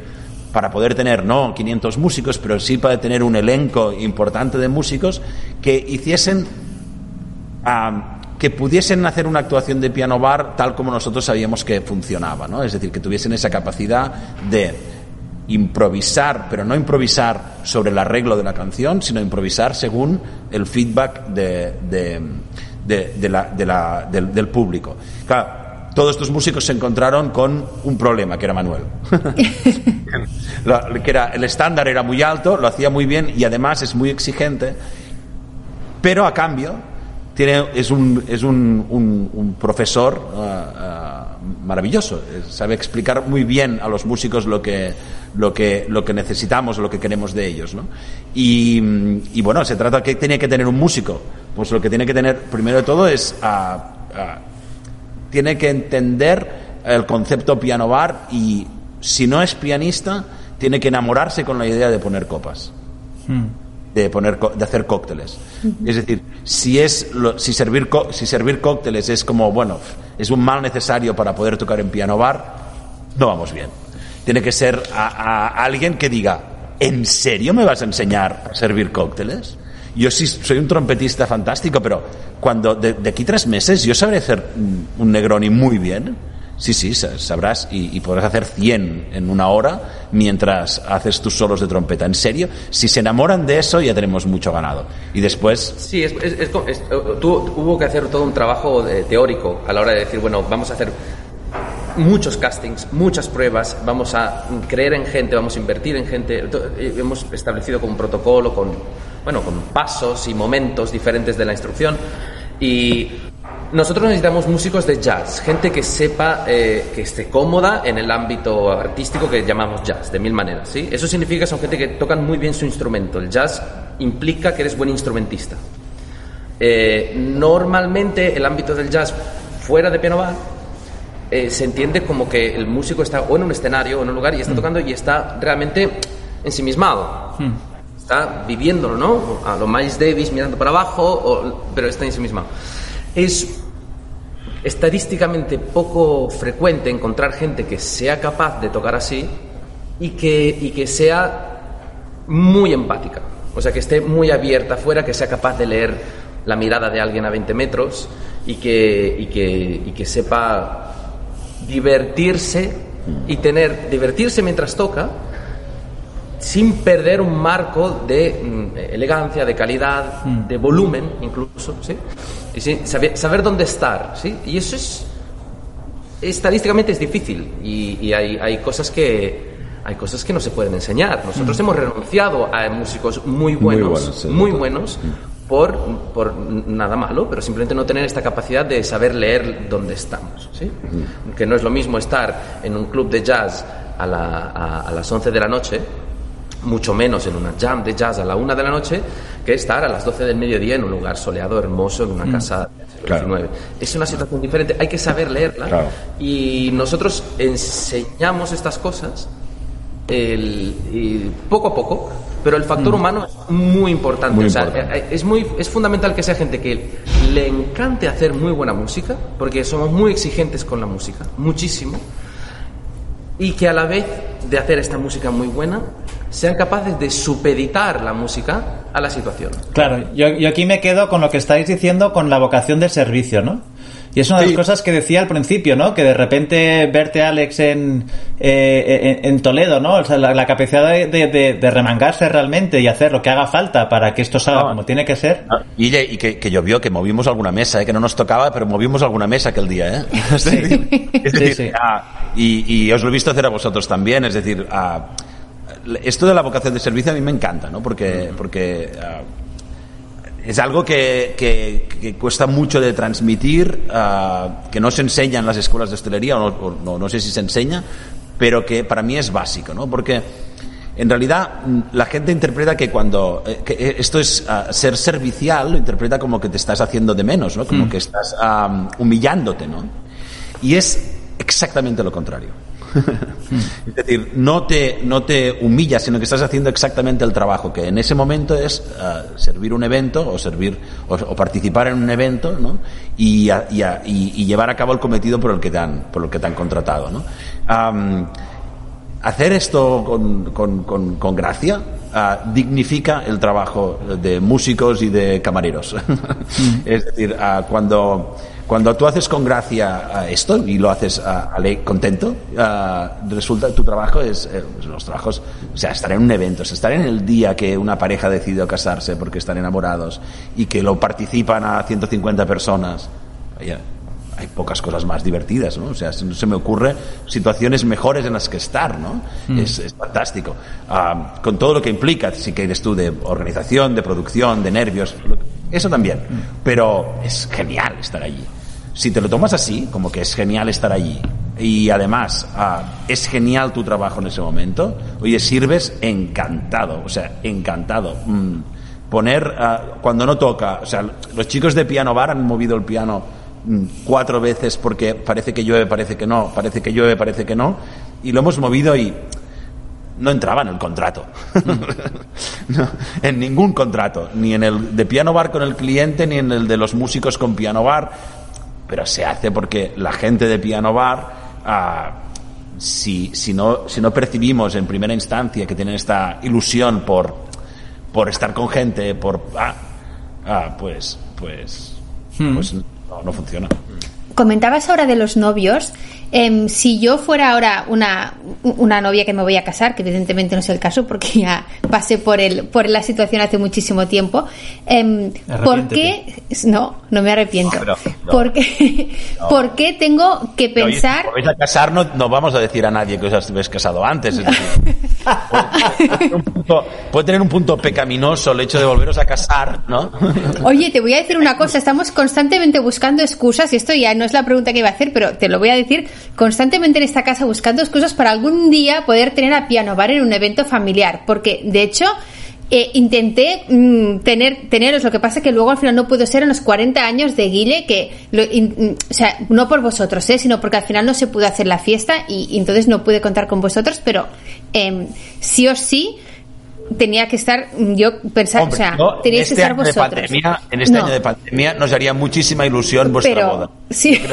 para poder tener no 500 músicos, pero sí para tener un elenco importante de músicos que hiciesen que pudiesen hacer una actuación de piano bar tal como nosotros sabíamos que funcionaba, ¿no? Es decir, que tuviesen esa capacidad de improvisar, pero no improvisar sobre el arreglo de la canción, sino improvisar según el feedback del, del público. Claro, todos estos músicos se encontraron con un problema, que era Manuel. (laughs) Lo- que era, el estándar era muy alto, lo hacía muy bien y además es muy exigente, pero a cambio tiene, es un, es un, un- un profesor ah, ah, maravilloso, sabe explicar muy bien a los músicos lo que, lo que, lo que necesitamos, lo que queremos de ellos. ¿no? Y, y bueno, se trata de que tiene que tener un músico. Pues lo que tiene que tener, primero de todo, es tiene que entender el concepto piano bar y si no es pianista, tiene que enamorarse con la idea de poner copas de poner de hacer cócteles. Es decir, si es lo- si servir co- si servir cócteles es como bueno, es un mal necesario para poder tocar en piano bar, no vamos bien. Tiene que ser a, a alguien que diga, ¿en serio me vas a enseñar a servir cócteles? Yo sí soy un trompetista fantástico, pero cuando de, aquí tres meses yo sabré hacer un Negroni muy bien. Sí, sí, sabrás y, podrás hacer 100 en una hora mientras haces tus solos de trompeta. En serio, si se enamoran de eso ya tenemos mucho ganado. Y después... Sí, es, hubo que hacer todo un trabajo eh, teórico a la hora de decir, bueno, vamos a hacer muchos castings, muchas pruebas, vamos a creer en gente, vamos a invertir en gente. Eh, hemos establecido como un protocolo con, bueno, con pasos y momentos diferentes de la instrucción. Y nosotros necesitamos músicos de jazz, gente que sepa, eh, que esté cómoda en el ámbito artístico que llamamos jazz, de mil maneras. ¿sí? Eso significa que son gente que tocan muy bien su instrumento. El jazz implica que eres buen instrumentista. Eh, normalmente el ámbito del jazz fuera de piano bar eh, se entiende como que el músico está o en un escenario o en un lugar y está mm. tocando y está realmente ensimismado. Mm. Está viviéndolo, ¿no? A lo Miles Davis mirando para abajo, pero está ensimismado. Es estadísticamente poco frecuente encontrar gente que sea capaz de tocar así y que, y que sea muy empática. O sea, que esté muy abierta afuera, que sea capaz de leer la mirada de alguien a 20 metros y que, y que, y que sepa divertirse y tener, divertirse mientras toca sin perder un marco de mm, elegancia, de calidad, mm. de volumen incluso, ¿sí? Y sí, saber, dónde estar, ¿sí? Y eso es, estadísticamente es difícil y, hay, hay, cosas que... Hay cosas que no se pueden enseñar. Nosotros mm. hemos renunciado a músicos muy buenos, muy, buenos, por, por, nada malo, pero simplemente no tener esta capacidad de saber leer dónde estamos. ¿sí? Que no es lo mismo estar en un club de jazz a, la, a las 11 de la noche mucho menos en una jam de jazz a la una de la noche que estar a las 12 del mediodía en un lugar soleado, hermoso, en una mm. casa claro. Es una situación diferente, hay que saber leerla y nosotros enseñamos estas cosas el, poco a poco, pero el factor mm. humano es muy importante. Eh, es, muy, es fundamental que sea gente que le encante hacer muy buena música, porque somos muy exigentes con la música, muchísimo, y que a la vez de hacer esta música muy buena, sean capaces de supeditar la música a la situación. Claro, yo, aquí me quedo con lo que estáis diciendo con la vocación de servicio, ¿no? Y es una de las cosas que decía al principio, ¿no? Que de repente verte, Alex, en, eh, en, Toledo, ¿no? O sea, la, capacidad de, remangarse realmente y hacer lo que haga falta para que esto salga como tiene que ser. Ah, y, y que, que, llovió, que movimos alguna mesa, ¿eh? que no nos tocaba, pero movimos alguna mesa aquel día, ¿eh? (laughs) Es decir, ah, y, y, os lo he visto hacer a vosotros también, es decir, esto de la vocación de servicio a mí me encanta, ¿no? Porque, porque ah, es algo que, que, cuesta mucho de transmitir, ah, que no se enseña en las escuelas de hostelería, o no, no, sé si se enseña, pero que para mí es básico, ¿no? Porque en realidad mm, la gente interpreta que cuando eh, que esto es ah, ser servicial, lo interpreta como que te estás haciendo de menos, ¿no? Como mm. que estás humillándote, ¿no? Y es exactamente lo contrario (laughs) es decir, no te, no te humillas, sino que estás haciendo exactamente el trabajo, que en ese momento es uh, servir un evento o servir o, o, participar en un evento ¿no? y, y, y, llevar a cabo el cometido por el que te han, por el que te han contratado. ¿no? Um, hacer esto con, con, con, con gracia uh, dignifica el trabajo de músicos y de camareros. (laughs) Mm. es decir, uh, cuando cuando tú haces con gracia esto y lo haces a, contento, resulta tu trabajo es eh, pues los trabajos, o sea, estar en un evento, estar en el día que una pareja decidió casarse porque están enamorados y que lo participan a 150 personas. hay pocas cosas más divertidas, ¿no? O sea, no se me ocurre situaciones mejores en las que estar, ¿no? Mm. Es, fantástico. Ah, con todo lo que implica, si quieres tú, de organización, de producción, de nervios, eso también. Mm. Pero es genial estar allí si te lo tomas así, como que es genial estar allí, y además ah, es genial tu trabajo en ese momento, oye, sirves encantado, o sea, encantado. Mm, poner, ah, cuando no toca, o sea, los chicos de piano bar han movido el piano mm, cuatro veces porque parece que llueve, parece que no, parece que llueve, parece que no, y lo hemos movido y no entraba en el contrato. (laughs) en ningún contrato. Ni en el de piano bar con el cliente, ni en el de los músicos con piano bar pero se hace porque la gente de Piano Bar, ah, si, si, no, si no percibimos en primera instancia que tienen esta ilusión por, por estar con gente, por, ah, ah, pues, pues, Hmm. pues no, no funciona. Comentabas ahora de los novios. Em, si yo fuera ahora una, una novia que me voy a casar, que evidentemente no es el caso porque ya pasé por el por la situación hace muchísimo tiempo, em, ¿por qué? No, no me arrepiento. No, pero- no. ¿Por, qué, (laughs) ¿Por qué tengo que pensar? si vais a casar, no, no vamos a decir a nadie que os habéis casado antes. es decir, puede, tener un punto, puede tener un punto pecaminoso el hecho de volveros a casar, ¿no? (laughs) Oye, te voy a decir una cosa, estamos constantemente buscando excusas, y esto ya no es la pregunta que iba a hacer, pero te lo voy a decir, constantemente en esta casa buscando excusas para algún día poder tener a Piano Bar en un evento familiar, porque de hecho eh, intenté mm, tener teneros, lo que pasa que luego al final no pudo ser en los 40 años de Guille, que, lo- in- mm, o sea, no por vosotros, eh, sino porque al final no se pudo hacer la fiesta y, y entonces no pude contar con vosotros, pero em, sí o sí tenía que estar mm, yo pensar, Hombre, o sea, en teníais este que estar vosotros. pandemia, en este No, año de pandemia nos haría muchísima ilusión vuestra pero boda. sí. (laughs)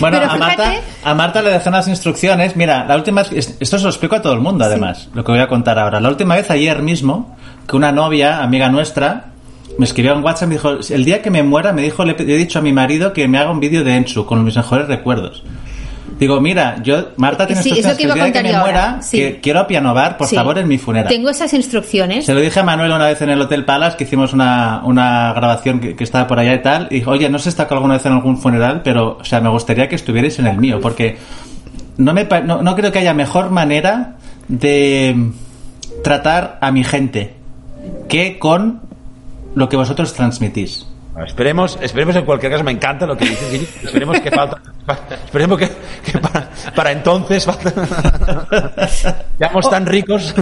Bueno, Pero a Marta, fíjate- a Marta le dejé unas instrucciones. Mira, la última vez, esto se lo explico a todo el mundo, además, lo que voy a contar ahora. La última vez, ayer mismo, que una novia, amiga nuestra, me escribió en WhatsApp y me dijo, el día que me muera, me dijo, le he dicho a mi marido que me haga un vídeo de Ensu con mis mejores recuerdos. Digo, mira, yo, Marta tiene Sí, que iba a que contar me ahora, muera, sí. que quiero a Piano Bar, por Sí. favor, en mi funeral. Tengo esas instrucciones. Se lo dije a Manuel una vez en el Hotel Palace, que hicimos una, una grabación que, que estaba por allá y tal, y dijo, oye, no sé si está alguna vez en algún funeral, pero, o sea, me gustaría que estuvierais en el mío, porque no, me, no, no creo que haya mejor manera de tratar a mi gente que con lo que vosotros transmitís. Esperemos, esperemos en cualquier caso, me encanta lo que dices. Esperemos que falta, esperemos que, para, entonces seamos tan ricos.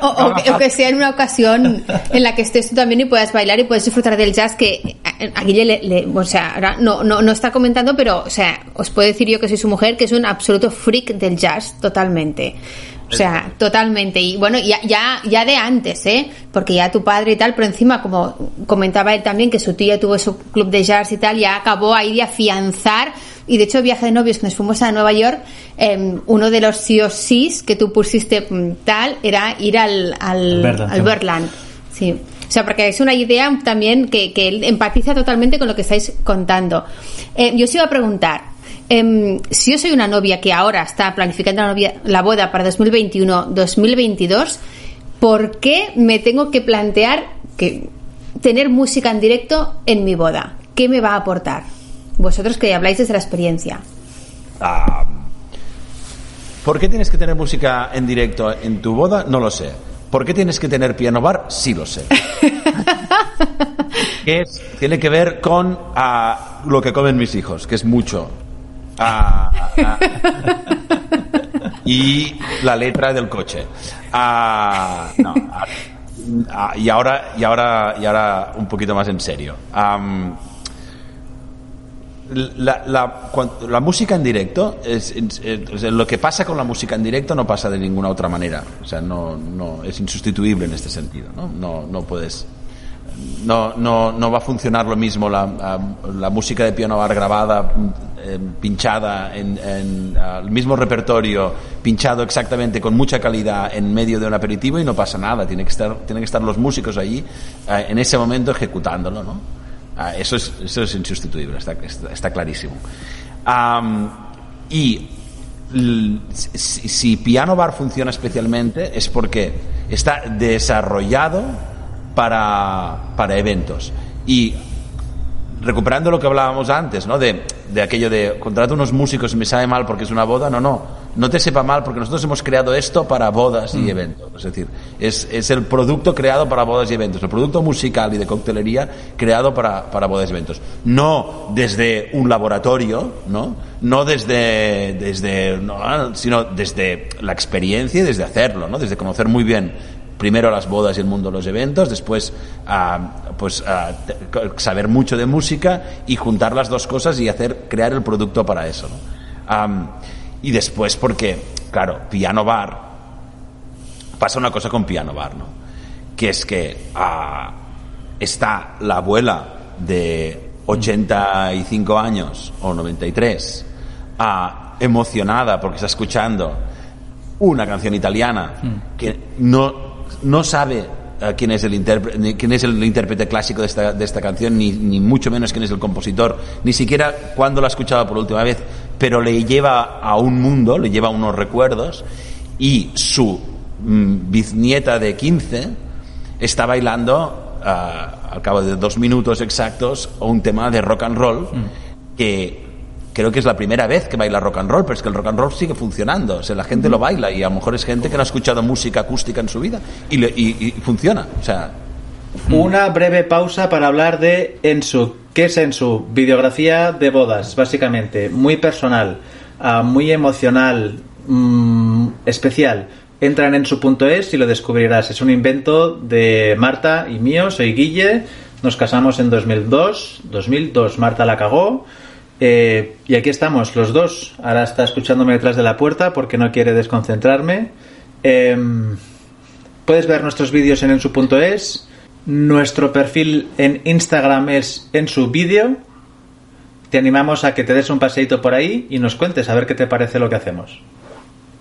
O, que, sea en una ocasión en la que estés tú también y puedas bailar y puedes disfrutar del jazz que a, a Guille le, le- o sea, ahora no, no, no está comentando, pero o sea, os puedo decir yo que soy su mujer que es un absoluto freak del jazz totalmente. O sea, totalmente. Y bueno, ya, ya, ya de antes, ¿eh? Porque ya tu padre y tal, pero encima, como comentaba él también, que su tía tuvo su club de jazz y tal, ya acabó ahí de afianzar. Y de hecho, viaje de novios que nos fuimos a Nueva York, eh, uno de los sí o sís que tú pusiste mm, tal era ir al, al, al sí. Birdland. Sí. O sea, porque es una idea también que, que él empatiza totalmente con lo que estáis contando. Eh, yo os iba a preguntar, em, si yo soy una novia que ahora está planificando la, novia- la boda para 2021-2022, ¿por qué me tengo que plantear que tener música en directo en mi boda? ¿Qué me va a aportar? Vosotros que habláis desde la experiencia. Ah, ¿Por qué tienes que tener música en directo en tu boda? No lo sé. ¿Por qué tienes que tener piano bar? Sí lo sé. (laughs) Que es- tiene que ver con ah, lo que comen mis hijos, que es mucho. Ah, ah, y la letra del coche. Ah, ah, ah, y ahora y ahora y ahora un poquito más en serio. La, la- la música en directo es, es- lo que pasa con la música en directo no pasa de ninguna otra manera o sea no, no es insustituible en este sentido no no, no puedes no, no, no va a funcionar lo mismo la, la música de piano bar grabada eh, pinchada en, al mismo repertorio pinchado exactamente con mucha calidad en medio de un aperitivo y no pasa nada tiene que estar tienen que estar los músicos allí eh, en ese momento ejecutándolo no Ah, eso, es, eso es insustituible, está, está, clarísimo. Y si, si Piano Bar funciona especialmente es porque está desarrollado para, para eventos. Y recuperando lo que hablábamos antes, ¿no? De, de aquello de contrato unos músicos y me sabe mal porque es una boda. No, no. No te sepa mal porque nosotros hemos creado esto para bodas y eventos. Es decir, es, es el producto creado para bodas y eventos. El producto musical y de coctelería creado para, para bodas y eventos. No desde un laboratorio, ¿no? No desde, desde, no, sino desde la experiencia y desde hacerlo, ¿no? Desde conocer muy bien primero las bodas y el mundo de los eventos, después pues saber mucho de música y juntar las dos cosas y hacer crear el producto para eso. y después porque, claro, Piano Bar pasa una cosa con Piano Bar, ¿no? Que es que ah, está la abuela de 85 años o 93 ah, emocionada porque está escuchando una canción italiana que no, no sabe eh, quién, es el intérprete, quién es el intérprete clásico de esta, de esta canción, ni, ni, mucho menos quién es el compositor, ni siquiera cuándo la ha escuchado por última vez, pero le lleva a un mundo, le lleva a unos recuerdos, y su mm, bisnieta de 15 está bailando uh, al cabo de dos minutos exactos un tema de rock and roll mm. que creo que es la primera vez que baila rock and roll, pero es que el rock and roll sigue funcionando. O sea, la gente lo baila y a lo mejor es gente que no ha escuchado música acústica en su vida y, le, y, funciona. O sea. Una breve pausa para hablar de Ensu. ¿Qué es Ensu? Videografía de bodas, básicamente. Muy personal, uh, muy emocional, mmm, especial. Entra en ensu.es y lo descubrirás. Es un invento de Marta y mío. Soy Guille. Nos casamos en 2002. 2002 Marta la cagó. Eh, y aquí estamos, los dos. Ahora está escuchándome detrás de la puerta porque no quiere desconcentrarme. Eh, puedes ver nuestros vídeos en ensu.es. Nuestro perfil en Instagram es en su vídeo. Te animamos a que te des un paseito por ahí y nos cuentes a ver qué te parece lo que hacemos.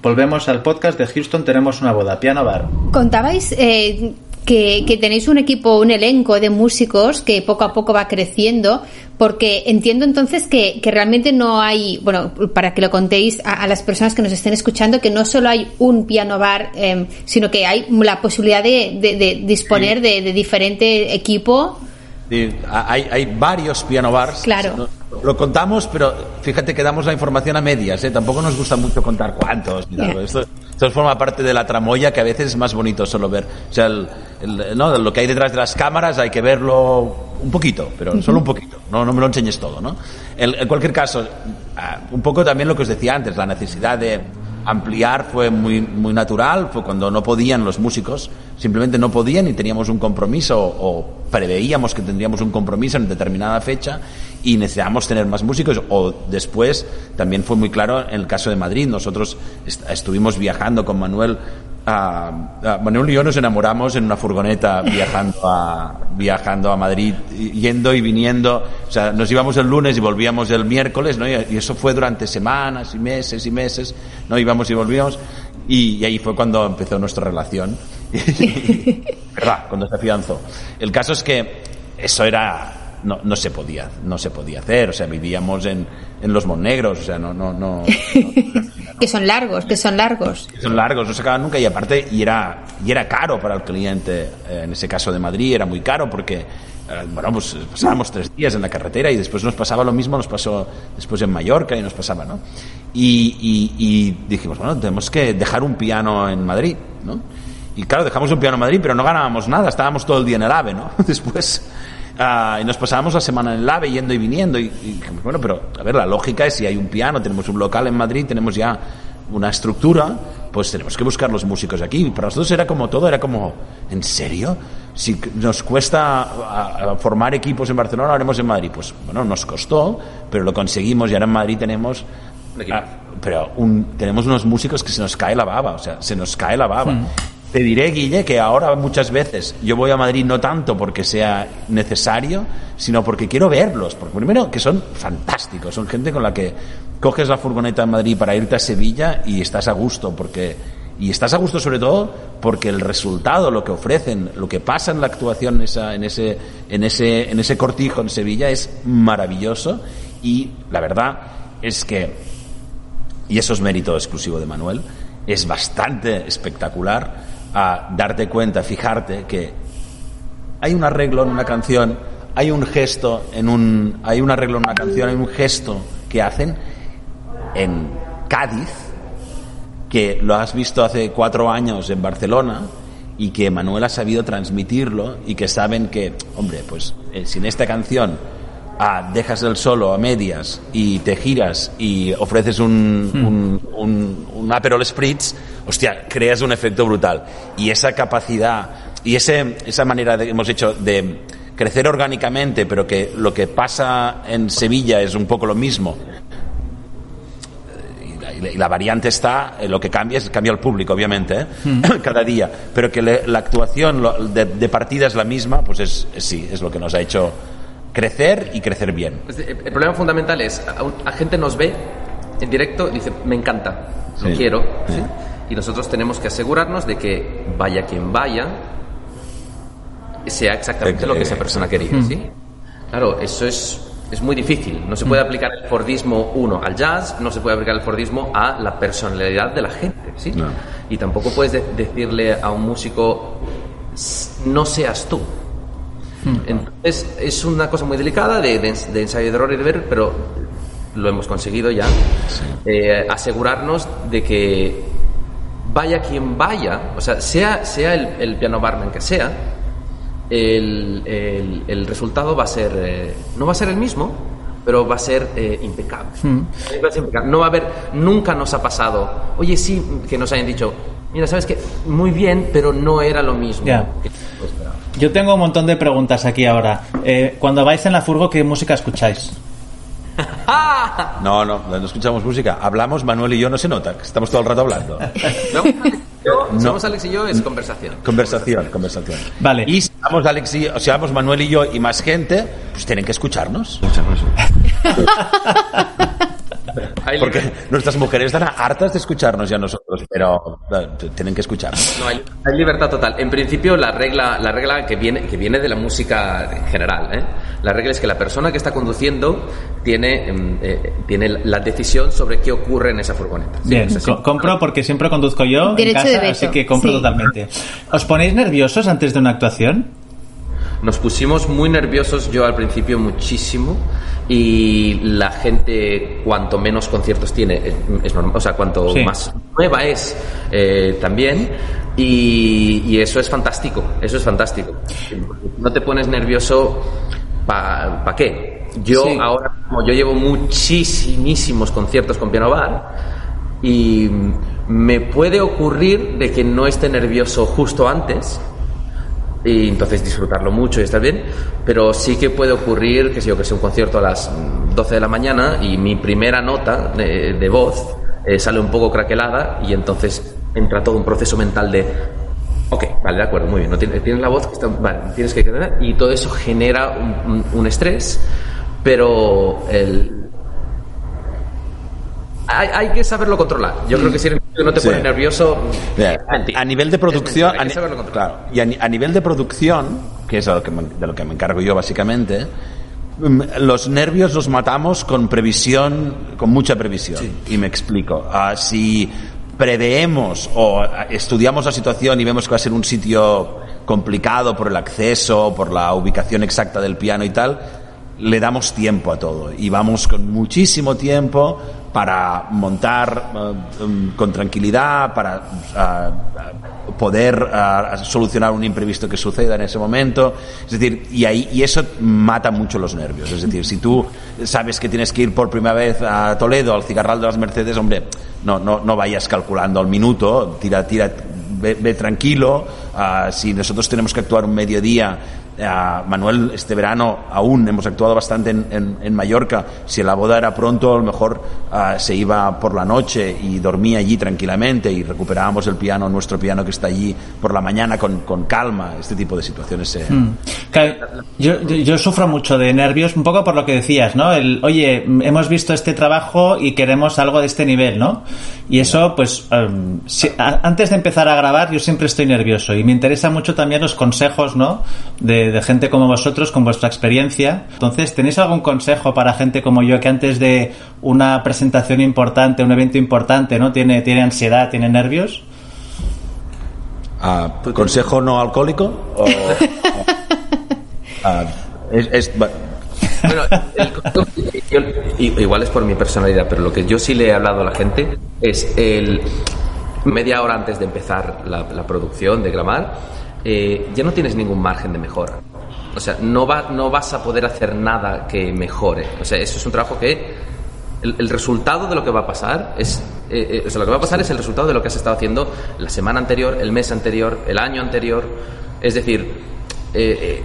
Volvemos al podcast de Houston, tenemos una boda, piano bar. Contabais eh, que, que, tenéis un equipo, un elenco de músicos que poco a poco va creciendo, porque entiendo entonces que, que realmente no hay, bueno, para que lo contéis a, a, las personas que nos estén escuchando, que no solo hay un piano bar, eh, sino que hay la posibilidad de, de, de disponer sí. de, de, diferente equipo. Sí, hay, hay varios piano bars. Claro. Lo contamos, pero fíjate que damos la información a medias, ¿eh? Tampoco nos gusta mucho contar cuántos. Yeah. Esto, esto, forma parte de la tramoya que a veces es más bonito solo ver. O sea, el, el, ¿no? lo que hay detrás de las cámaras hay que verlo un poquito, pero solo un poquito. No, no me lo enseñes todo, ¿no? En, cualquier caso, uh, un poco también lo que os decía antes, la necesidad de ampliar fue muy, muy natural, fue cuando no podían los músicos, simplemente no podían y teníamos un compromiso o preveíamos que tendríamos un compromiso en determinada fecha y necesitábamos tener más músicos o después también fue muy claro en el caso de Madrid, nosotros est estuvimos viajando con Manuel a Manuel y yo nos enamoramos en una furgoneta (laughs) viajando a, viajando a Madrid, yendo y viniendo. O sea, nos íbamos el lunes y volvíamos el miércoles, ¿no? Y, y eso fue durante semanas y meses y meses, ¿no? Íbamos y volvíamos. Y, y ahí fue cuando empezó nuestra relación. (laughs) ¿Verdad? Cuando se afianzó. El caso es que eso era no, no se podía no se podía hacer o sea vivíamos en, en los Monegros o sea no no no, no (laughs) que son largos que son largos. Que son largos no se acaban nunca. Y aparte y era y era caro para el cliente eh, en ese caso de Madrid era muy caro porque eh, bueno pues pasábamos tres días en la carretera y después nos pasaba lo mismo nos pasó después en Mallorca y nos pasaba no y, y, y dijimos bueno tenemos que dejar un piano en Madrid no y claro dejamos un piano en Madrid pero no ganábamos nada estábamos todo el día en el AVE no (laughs) después Uh, y nos pasábamos la semana en el AVE yendo y viniendo. Y, y, bueno, pero a ver, la lógica es si hay un piano, tenemos un local en Madrid, tenemos ya una estructura, pues tenemos que buscar los músicos aquí. Y para nosotros era como todo, era como, ¿en serio? Si nos cuesta a, a formar equipos en Barcelona, lo haremos en Madrid. Pues bueno, nos costó, pero lo conseguimos y ahora en Madrid tenemos. Pero un, tenemos unos músicos que se nos cae la baba, o sea, se nos cae la baba. Te diré, Guille, que ahora muchas veces yo voy a Madrid no tanto porque sea necesario, sino porque quiero verlos. Porque primero que son fantásticos, son gente con la que coges la furgoneta en Madrid para irte a Sevilla y estás a gusto, porque y estás a gusto sobre todo porque el resultado, lo que ofrecen, lo que pasa en la actuación en, esa, en, ese, en, ese, en ese cortijo en Sevilla es maravilloso y la verdad es que, y eso es mérito exclusivo de Manuel, es bastante espectacular a darte cuenta, fijarte que hay un arreglo en una canción, hay un gesto en un hay un arreglo en una canción, hay un gesto que hacen en Cádiz que lo has visto hace cuatro años en Barcelona y que Manuel ha sabido transmitirlo y que saben que, hombre, pues eh, sin esta canción ah, dejas el solo a medias y te giras y ofreces un, mm. un, un, un Aperol Spritz, hostia, creas un efecto brutal. Y esa capacidad y ese, esa manera que hemos hecho de crecer orgánicamente, pero que lo que pasa en Sevilla es un poco lo mismo. Y la, y la variante está, eh, lo que cambia es cambia el público, obviamente, ¿eh? mm. (laughs) cada día, pero que le, la actuación de, de, partida es la misma, pues es, es, sí, es lo que nos ha hecho crecer y crecer bien. Pues el problema fundamental es, a, a gente nos ve en directo y dice, me encanta, lo sí. quiero, ¿sí? y nosotros tenemos que asegurarnos de que vaya quien vaya, sea exactamente lo que esa persona quería, ¿sí? Claro, eso es, es muy difícil. No se puede aplicar el Fordismo, uno, al jazz, no se puede aplicar el Fordismo a la personalidad de la gente, ¿sí? No. Y tampoco puedes de- decirle a un músico, "S- no seas tú. Entonces, es una cosa muy delicada de, de, de ensayo de error y de ver, pero lo hemos conseguido ya. Eh, asegurarnos de que vaya quien vaya, o sea, sea, sea el, el piano barman que sea, el, el- el resultado va a ser, eh, no va a ser el mismo, pero va a ser eh, impecable. Va a ser impecable. No va a haber, nunca nos ha pasado, oye, sí, que nos hayan dicho, mira, sabes que muy bien, pero no era lo mismo. Ya. que yo esperaba". Yo tengo un montón de preguntas aquí ahora. Eh, cuando vais en la furgo, ¿qué música escucháis? (laughs) No, no, no escuchamos música. Hablamos, Manuel y yo, no se nota, que estamos todo el rato hablando. (laughs) No, yo- No. Somos Alex y yo, es conversación. Conversación, conversación. Vale. Y si vamos Alex y, o sea, vamos Manuel y yo y más gente, pues tienen que escucharnos. (laughs) Hay Porque nuestras mujeres están hartas de escucharnos ya nosotros, pero tienen que escucharnos. No, hay, hay libertad total. En principio, la regla, la regla que viene, que viene de la música en general, ¿eh? la regla es que la persona que está conduciendo tiene, em, eh, tiene la decisión sobre qué ocurre en esa furgoneta. ¿sí? Bien, co- compro porque siempre conduzco yo en casa, de así que compro Sí. totalmente. ¿Os ponéis nerviosos antes de una actuación? Nos pusimos muy nerviosos, yo al principio muchísimo, y la gente, cuanto menos conciertos tiene, es, normal, o sea, cuanto Sí. más nueva es eh, también, y, y eso es fantástico, eso es fantástico. No te pones nervioso, ¿para qué? Yo Sí. ahora, como yo llevo muchísimos conciertos con piano bar, y me puede ocurrir de que no esté nervioso justo antes, y entonces disfrutarlo mucho y estar bien, pero sí que puede ocurrir que si yo que sea un concierto a las mm, 12 de la mañana y mi primera nota de, de voz eh, sale un poco craquelada y entonces entra todo un proceso mental de ok, vale, de acuerdo, muy bien, no tienes, tienes la voz que está, vale, tienes que y todo eso genera un, un- un estrés, pero el hay, hay que saberlo controlar. Yo creo que si no te Sí. pones nervioso, mentira. a, a nivel de producción, hay que saberlo controlar. claro, y a, a nivel de producción, que es a lo que me- de lo que me encargo yo básicamente, mm, los nervios los matamos con previsión, con mucha previsión. Y me explico. Ah, si preveemos o ah, estudiamos la situación y vemos que va a ser un sitio complicado por el acceso, por la ubicación exacta del piano y tal, le damos tiempo a todo y vamos con muchísimo tiempo para montar eh, um, con tranquilidad, para poder ah, solucionar un imprevisto que suceda en ese momento. Es decir, y, ahí, y eso mata mucho los nervios. Es decir, si tú sabes que tienes que ir por primera vez a Toledo, al cigarral de las Mercedes, hombre, no, no, no vayas calculando al minuto, tira, tira, ve, ve tranquilo. Ah, si nosotros tenemos que actuar un mediodía, Manuel, este verano aún hemos actuado bastante en, en- en Mallorca. Si la boda era pronto, a lo mejor ah, se iba por la noche y dormía allí tranquilamente y recuperábamos el piano, nuestro piano que está allí por la mañana con, con calma. Este tipo de situaciones. eh, Claro, Yo, yo, sufro mucho de nervios, un poco por lo que decías, ¿no? El, oye, mm, hemos visto este trabajo y queremos algo de este nivel, ¿no? Y eso, pues, em, si- a- antes de empezar a grabar, yo siempre estoy nervioso y me interesa mucho también los consejos, ¿no? De, de gente como vosotros, con vuestra experiencia. Entonces, ¿tenéis algún consejo para gente como yo que antes de una presentación importante, un evento importante, ¿no? Tiene, tiene ansiedad, tiene nervios? ah, ¿Consejo no alcohólico? O- (laughs) ah, es- es- va- Bueno, el yo- igual es por mi personalidad, pero lo que yo sí le he hablado a la gente es el media hora antes de empezar la, la producción de Gramar, eh, ya no tienes ningún margen de mejora. O sea, no, va, no vas a poder hacer nada que mejore. O sea, eso es un trabajo que el, el resultado de lo que va a pasar es eh, eh, o sea, lo que va a pasar es el resultado de lo que has estado haciendo la semana anterior, el mes anterior, el año anterior. Es decir, eh, eh,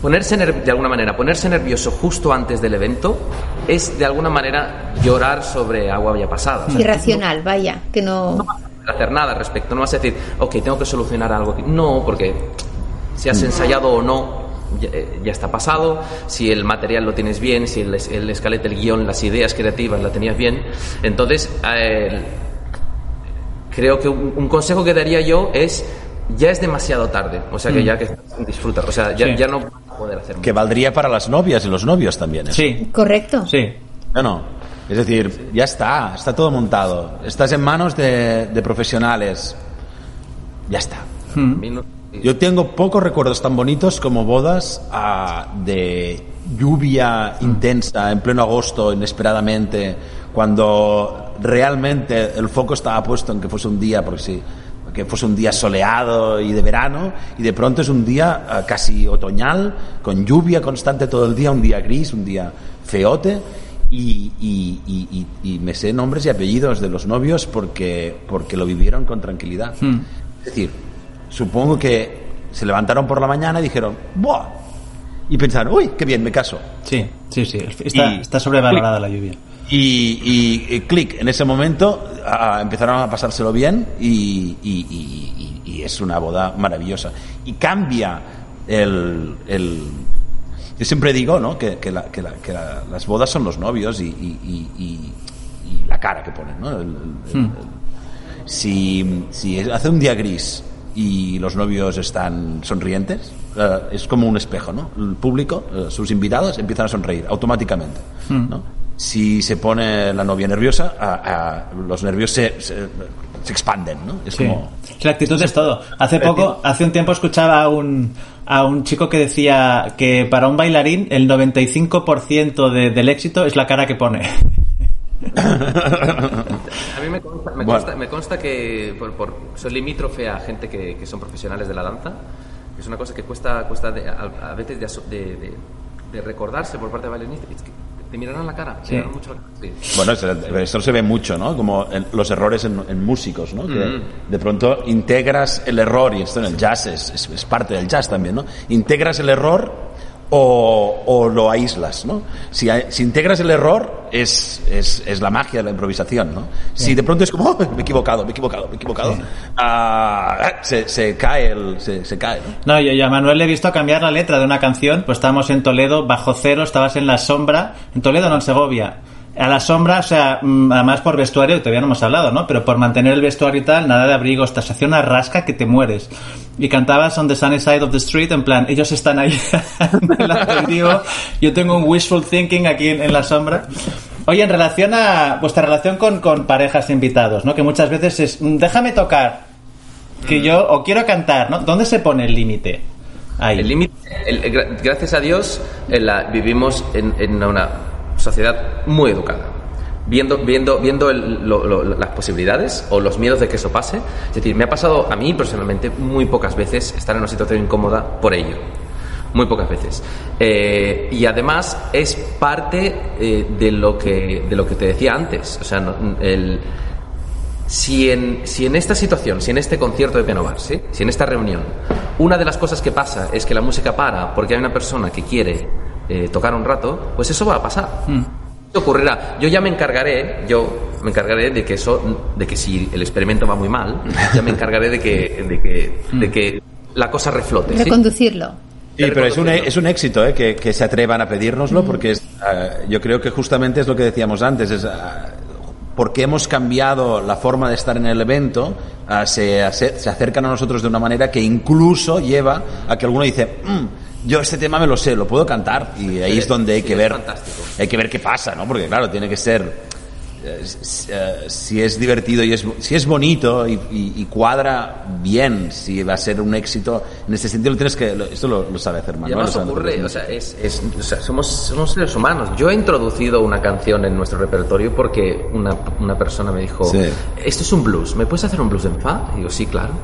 ponerse ner- de alguna manera, ponerse nervioso justo antes del evento es de alguna manera llorar sobre agua ya pasada. O sea, Irracional, vaya, que no... hacer nada al respecto. No vas a decir, ok, tengo que solucionar algo. No, porque si has ensayado o no, ya, eh, ya está pasado. Si el material lo tienes bien, si el, es- el escalete, el guion, las ideas creativas la tenías bien. Entonces, eh, creo que un, un consejo que daría yo es ya es demasiado tarde. O sea que Mm. ya que disfruta. O sea, ya, Sí. ya no vas a poder hacer Que valdría para las novias y los novios también. eso. Sí, Correcto. sí. No, no. Es decir, ya está, está todo montado. Estás en manos de, de profesionales. Ya está. Mm. Minu- Yo tengo pocos recuerdos tan bonitos como bodas ah, de lluvia intensa en pleno agosto, inesperadamente, cuando realmente el foco estaba puesto en que fuese un día, porque sí, que fuese un día soleado y de verano, y de pronto es un día ah, casi otoñal, con lluvia constante todo el día, un día gris, un día feote, y, y- y- y- me sé nombres y apellidos de los novios porque, porque lo vivieron con tranquilidad. Es decir, supongo que se levantaron por la mañana y dijeron, ¡buah! Y pensaron, ¡uy, qué bien, me caso! Sí, sí, sí. Está, Y- está sobrevalorada la lluvia. Y, clic, en ese momento ah, empezaron a pasárselo bien y es una boda maravillosa. Y cambia el... el- yo siempre digo ¿no? que, que la- que la- que la- las bodas son los novios y, y- y- y- y la cara que ponen. ¿no? El- el- el- Hmm. si, si hace un día gris y los novios están sonrientes, eh, es como un espejo, ¿no? El público, eh, sus invitados empiezan a sonreír automáticamente, ¿no? Si se pone la novia nerviosa, a- a- los nervios se, se, se expanden, ¿no? Es Sí. como... La actitud es todo. Hace poco, hace un tiempo escuchaba a un, a un chico que decía que para un bailarín el 95% de- del éxito es la cara que pone. (laughs) A mí me consta, me Bueno. consta, me consta que por, por- soy limítrofe a gente que, que son profesionales de la danza. que Es una cosa que cuesta, cuesta de- a, a veces de, de- de- de recordarse por parte de bailaristas. Te mirarán la cara. Sí. mucho sí. Bueno, esto se ve mucho, ¿no? Como en- los errores en, en músicos, ¿no? Que de pronto integras el error, y esto en el jazz es, es- es parte del jazz también, ¿no? Integras el error o, o lo aíslas, ¿no? Si, si integras el error es, es, es la magia de la improvisación, ¿no? Si de pronto es como, "Oh, me he equivocado, me he equivocado, me he equivocado, ah, se, se cae el, se, se cae, ¿no? No, yo, yo a Manuel le he visto cambiar la letra de una canción, pues estábamos en Toledo, bajo cero, estabas en la sombra, en Toledo, no en Segovia. A la sombra, o sea, mm, además por vestuario, todavía no hemos hablado, ¿no? Pero por mantener el vestuario y tal, nada de abrigos, te hacía una rasca que te mueres. Y cantabas on the sunny side of the street, en plan, ellos están ahí (laughs) en el aperitivo, yo tengo un wishful thinking aquí en, en la sombra. Oye, en relación a vuestra relación con, con parejas e invitados, ¿no? Que muchas veces es, mm, déjame tocar, que yo, o quiero cantar, ¿no? ¿Dónde se pone el límite? Ahí. El límite, gracias a Dios, en la- vivimos en, en una sociedad muy educada. Viendo, viendo, viendo el- lo- lo- las posibilidades o los miedos de que eso pase. Es decir, me ha pasado a mí personalmente muy pocas veces estar en una situación incómoda por ello. Muy pocas veces. Eh, y además es parte eh, de, lo que, de lo que te decía antes. O sea, el, si en, si en esta situación, si en este concierto de piano bar, ¿sí? si en esta reunión, una de las cosas que pasa es que la música para porque hay una persona que quiere eh, tocar un rato, pues eso va a pasar. Eso ocurrirá. Yo ya me encargaré, yo me encargaré de que eso, de que si el experimento va muy mal, ya me encargaré de que, de que, (laughs) de que la cosa reflote. ¿sí? Reconducirlo. Sí, pero es un, es un éxito ¿eh? que, que se atrevan a pedírnoslo porque es, eh, yo creo que justamente es lo que decíamos antes, es ah, porque hemos cambiado la forma de estar en el evento, ah, se, se acercan a nosotros de una manera que incluso lleva a que alguno dice, "Mm, yo este tema me lo sé, lo puedo cantar y ahí es donde hay que ver, hay que ver qué pasa, ¿no? Porque claro, tiene que ser eh, eh, si es divertido y es, si es bonito y, y- y cuadra bien, si va a ser un éxito, en ese sentido lo tienes que, lo- esto lo, lo sabe hacer Manuel. además ocurre, o sea, es, es- o sea, somos, somos seres humanos. Yo he introducido una canción en nuestro repertorio porque una, una persona me dijo, Sí. esto es un blues, ¿me puedes hacer un blues en fa? Y digo, sí, claro.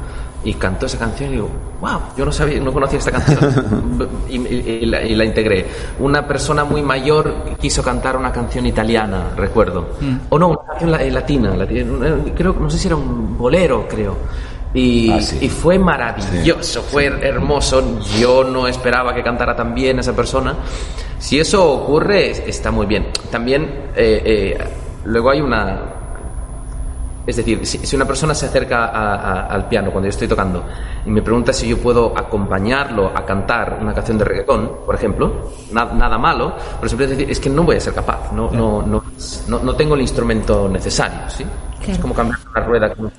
Y cantó esa canción y digo, wow, yo no sabía, no conocía esta canción. (laughs) y, y- y la, y la integré. Una persona muy mayor quiso cantar una canción italiana, recuerdo. O no, una canción eh, latina, lati- creo, no sé si era un bolero, creo. Y, Ah, sí. fue maravilloso, fue hermoso. Yo no esperaba que cantara tan bien esa persona. Si eso ocurre, es- está muy bien. También, eh, eh, luego hay una. Es decir, si, si una persona se acerca a- a- al piano cuando yo estoy tocando y me pregunta si yo puedo acompañarlo a cantar una canción de reggaetón, por ejemplo, na- nada malo, pero siempre es decir, es que no voy a ser capaz, no, no, no, no, no tengo el instrumento necesario, ¿sí? Es como cambiar una rueda con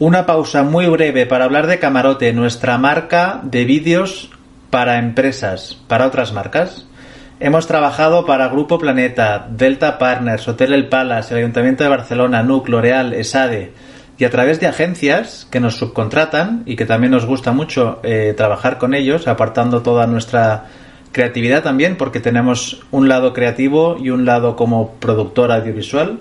Una pausa muy breve para hablar de Camarote, nuestra marca de vídeos para empresas, para otras marcas. Hemos trabajado para Grupo Planeta, Delta Partners, Hotel El Palace, el Ayuntamiento de Barcelona, NUC, L'Oreal, ESADE y a través de agencias que nos subcontratan y que también nos gusta mucho eh, trabajar con ellos, apartando toda nuestra creatividad también, porque tenemos un lado creativo y un lado como productor audiovisual.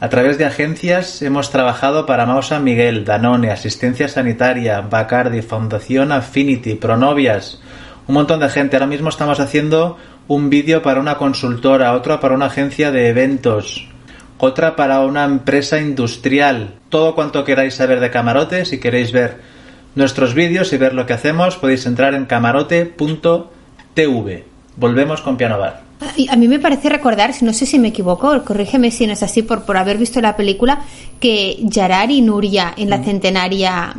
A través de agencias hemos trabajado para Mausa Miguel, Danone, Asistencia Sanitaria, Bacardi, Fundación Affinity, Pronovias, un montón de gente. Ahora mismo estamos haciendo un vídeo para una consultora, otro para una agencia de eventos, otra para una empresa industrial. Todo cuanto queráis saber de camarote, si queréis ver nuestros vídeos y ver lo que hacemos, podéis entrar en camarote.tv. Volvemos con Piano Bar. A mí me parece recordar, si no sé si me equivoco, corrígeme si no es así por, por haber visto la película, que Gerard y Nuria en la centenaria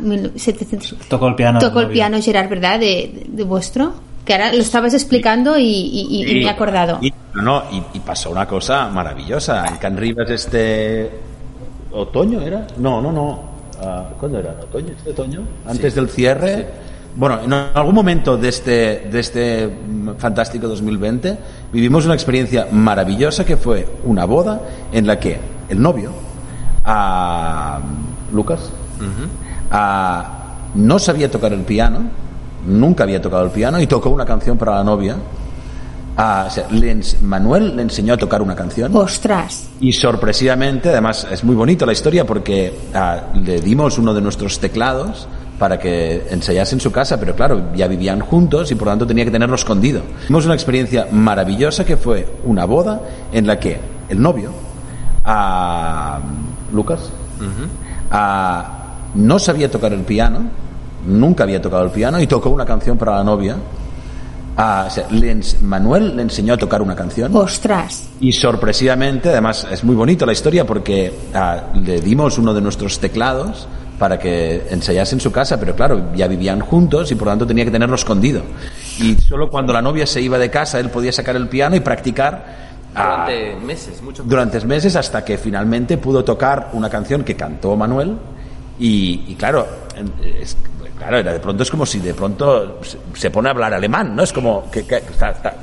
tocó el piano, tocó el piano Gerard, ¿verdad? De, de, vuestro. Que ahora lo estabas explicando y, y, y me he acordado. Y, no, y, pasó una cosa maravillosa. En Can Rivas este otoño era, no, no, no. Uh, ¿Cuándo era? ¿Otoño? ¿Este otoño? Antes Sí. del cierre. Sí. Bueno, en algún momento de este, de este fantástico 2020 vivimos una experiencia maravillosa que fue una boda en la que el novio, a Lucas, a- no sabía tocar el piano, nunca había tocado el piano y tocó una canción para la novia. A- o sea, le ens- Manuel le enseñó a tocar una canción. Ostras. Y sorpresivamente, además es muy bonito la historia porque ah, le dimos uno de nuestros teclados para que ensayase en su casa, pero claro, ya vivían juntos y por lo tanto tenía que tenerlo escondido. Tuvimos una experiencia maravillosa que fue una boda en la que el novio, a Lucas, a- no sabía tocar el piano, nunca había tocado el piano y tocó una canción para la novia. A- o sea, le ens- Manuel le enseñó a tocar una canción. Ostras. Y sorpresivamente, además es muy bonito la historia porque ah, le dimos uno de nuestros teclados para que ensayase en su casa, pero claro, ya vivían juntos y por lo tanto tenía que tenerlo escondido. Y solo cuando la novia se iba de casa, él podía sacar el piano y practicar ah, Durante meses, mucho durante meses hasta que finalmente pudo tocar una canción que cantó Manuel y, y claro, es- claro, era de pronto es como si de pronto se, pone a hablar alemán, ¿no? Es como que, que está, está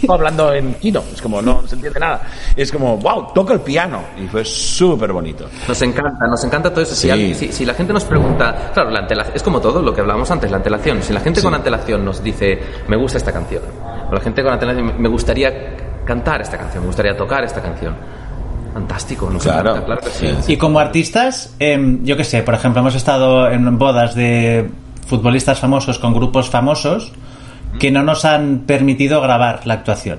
como hablando en chino, es como no se entiende nada. Es como, wow, toca el piano y fue súper bonito. Nos encanta, nos encanta todo eso. Si, Sí. alguien- si- si la gente nos pregunta, claro, la es como todo lo que hablábamos antes, la antelación. Si la gente con antelación nos dice, me gusta esta canción, o la gente con antelación, me gustaría cantar esta canción, me gustaría tocar esta canción. Fantástico, nos Claro. claro que sí. Y como artistas, em, yo qué sé, por ejemplo, hemos estado en bodas de futbolistas famosos con grupos famosos que no nos han permitido grabar la actuación.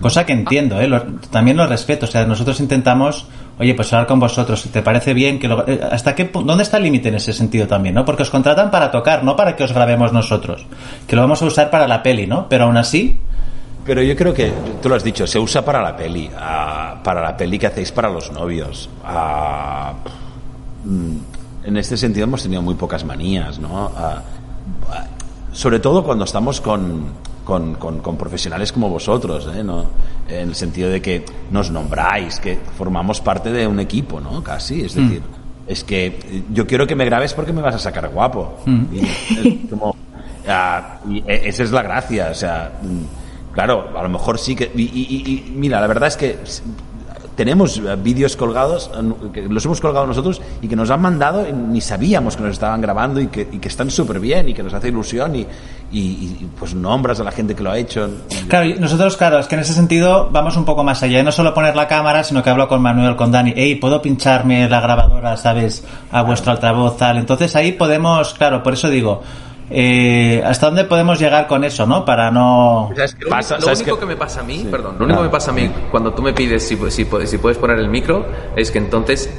Cosa que entiendo, ¿eh? Lo- también lo respeto. O sea, nosotros intentamos, oye, pues hablar con vosotros, si te parece bien, que lo- eh, ¿hasta qué ¿Dónde está el límite en ese sentido también, no? Porque os contratan para tocar, no para que os grabemos nosotros. Que lo vamos a usar para la peli, ¿no? Pero aún así, Pero yo creo que, tú lo has dicho, se usa para la peli, ah, para la peli que hacéis para los novios. Mm, en este sentido hemos tenido muy pocas manías, ¿no? Ah, sobre todo cuando estamos con, con, con- con profesionales como vosotros, ¿eh? ¿no? En el sentido de que nos nombráis, que formamos parte de un equipo, ¿no? Casi, es decir, es que yo quiero que me grabes porque me vas a sacar guapo. Y es como, y e- esa es la gracia, o sea, mm, claro, a lo mejor sí que... Y, y- mira, la verdad es que tenemos eh, vídeos colgados, que los hemos colgado nosotros y que nos han mandado y ni sabíamos que nos estaban grabando y que, y que están súper bien y que nos hace ilusión y, y- y, pues nombras a la gente que lo ha hecho. Claro, y nosotros, claro, es que en ese sentido vamos un poco más allá. No solo poner la cámara, sino que hablo con Manuel, con Dani. Hey, ¿puedo pincharme la grabadora, sabes, a vuestro altavoz, tal? Entonces ahí podemos, claro, por eso digo, eh, ¿hasta dónde podemos llegar con eso, no? Para no... Lo, Pasa- único- que me pasa a mí, perdón, lo único que me pasa a mí cuando tú me pides si, si, si puedes poner el micro es que entonces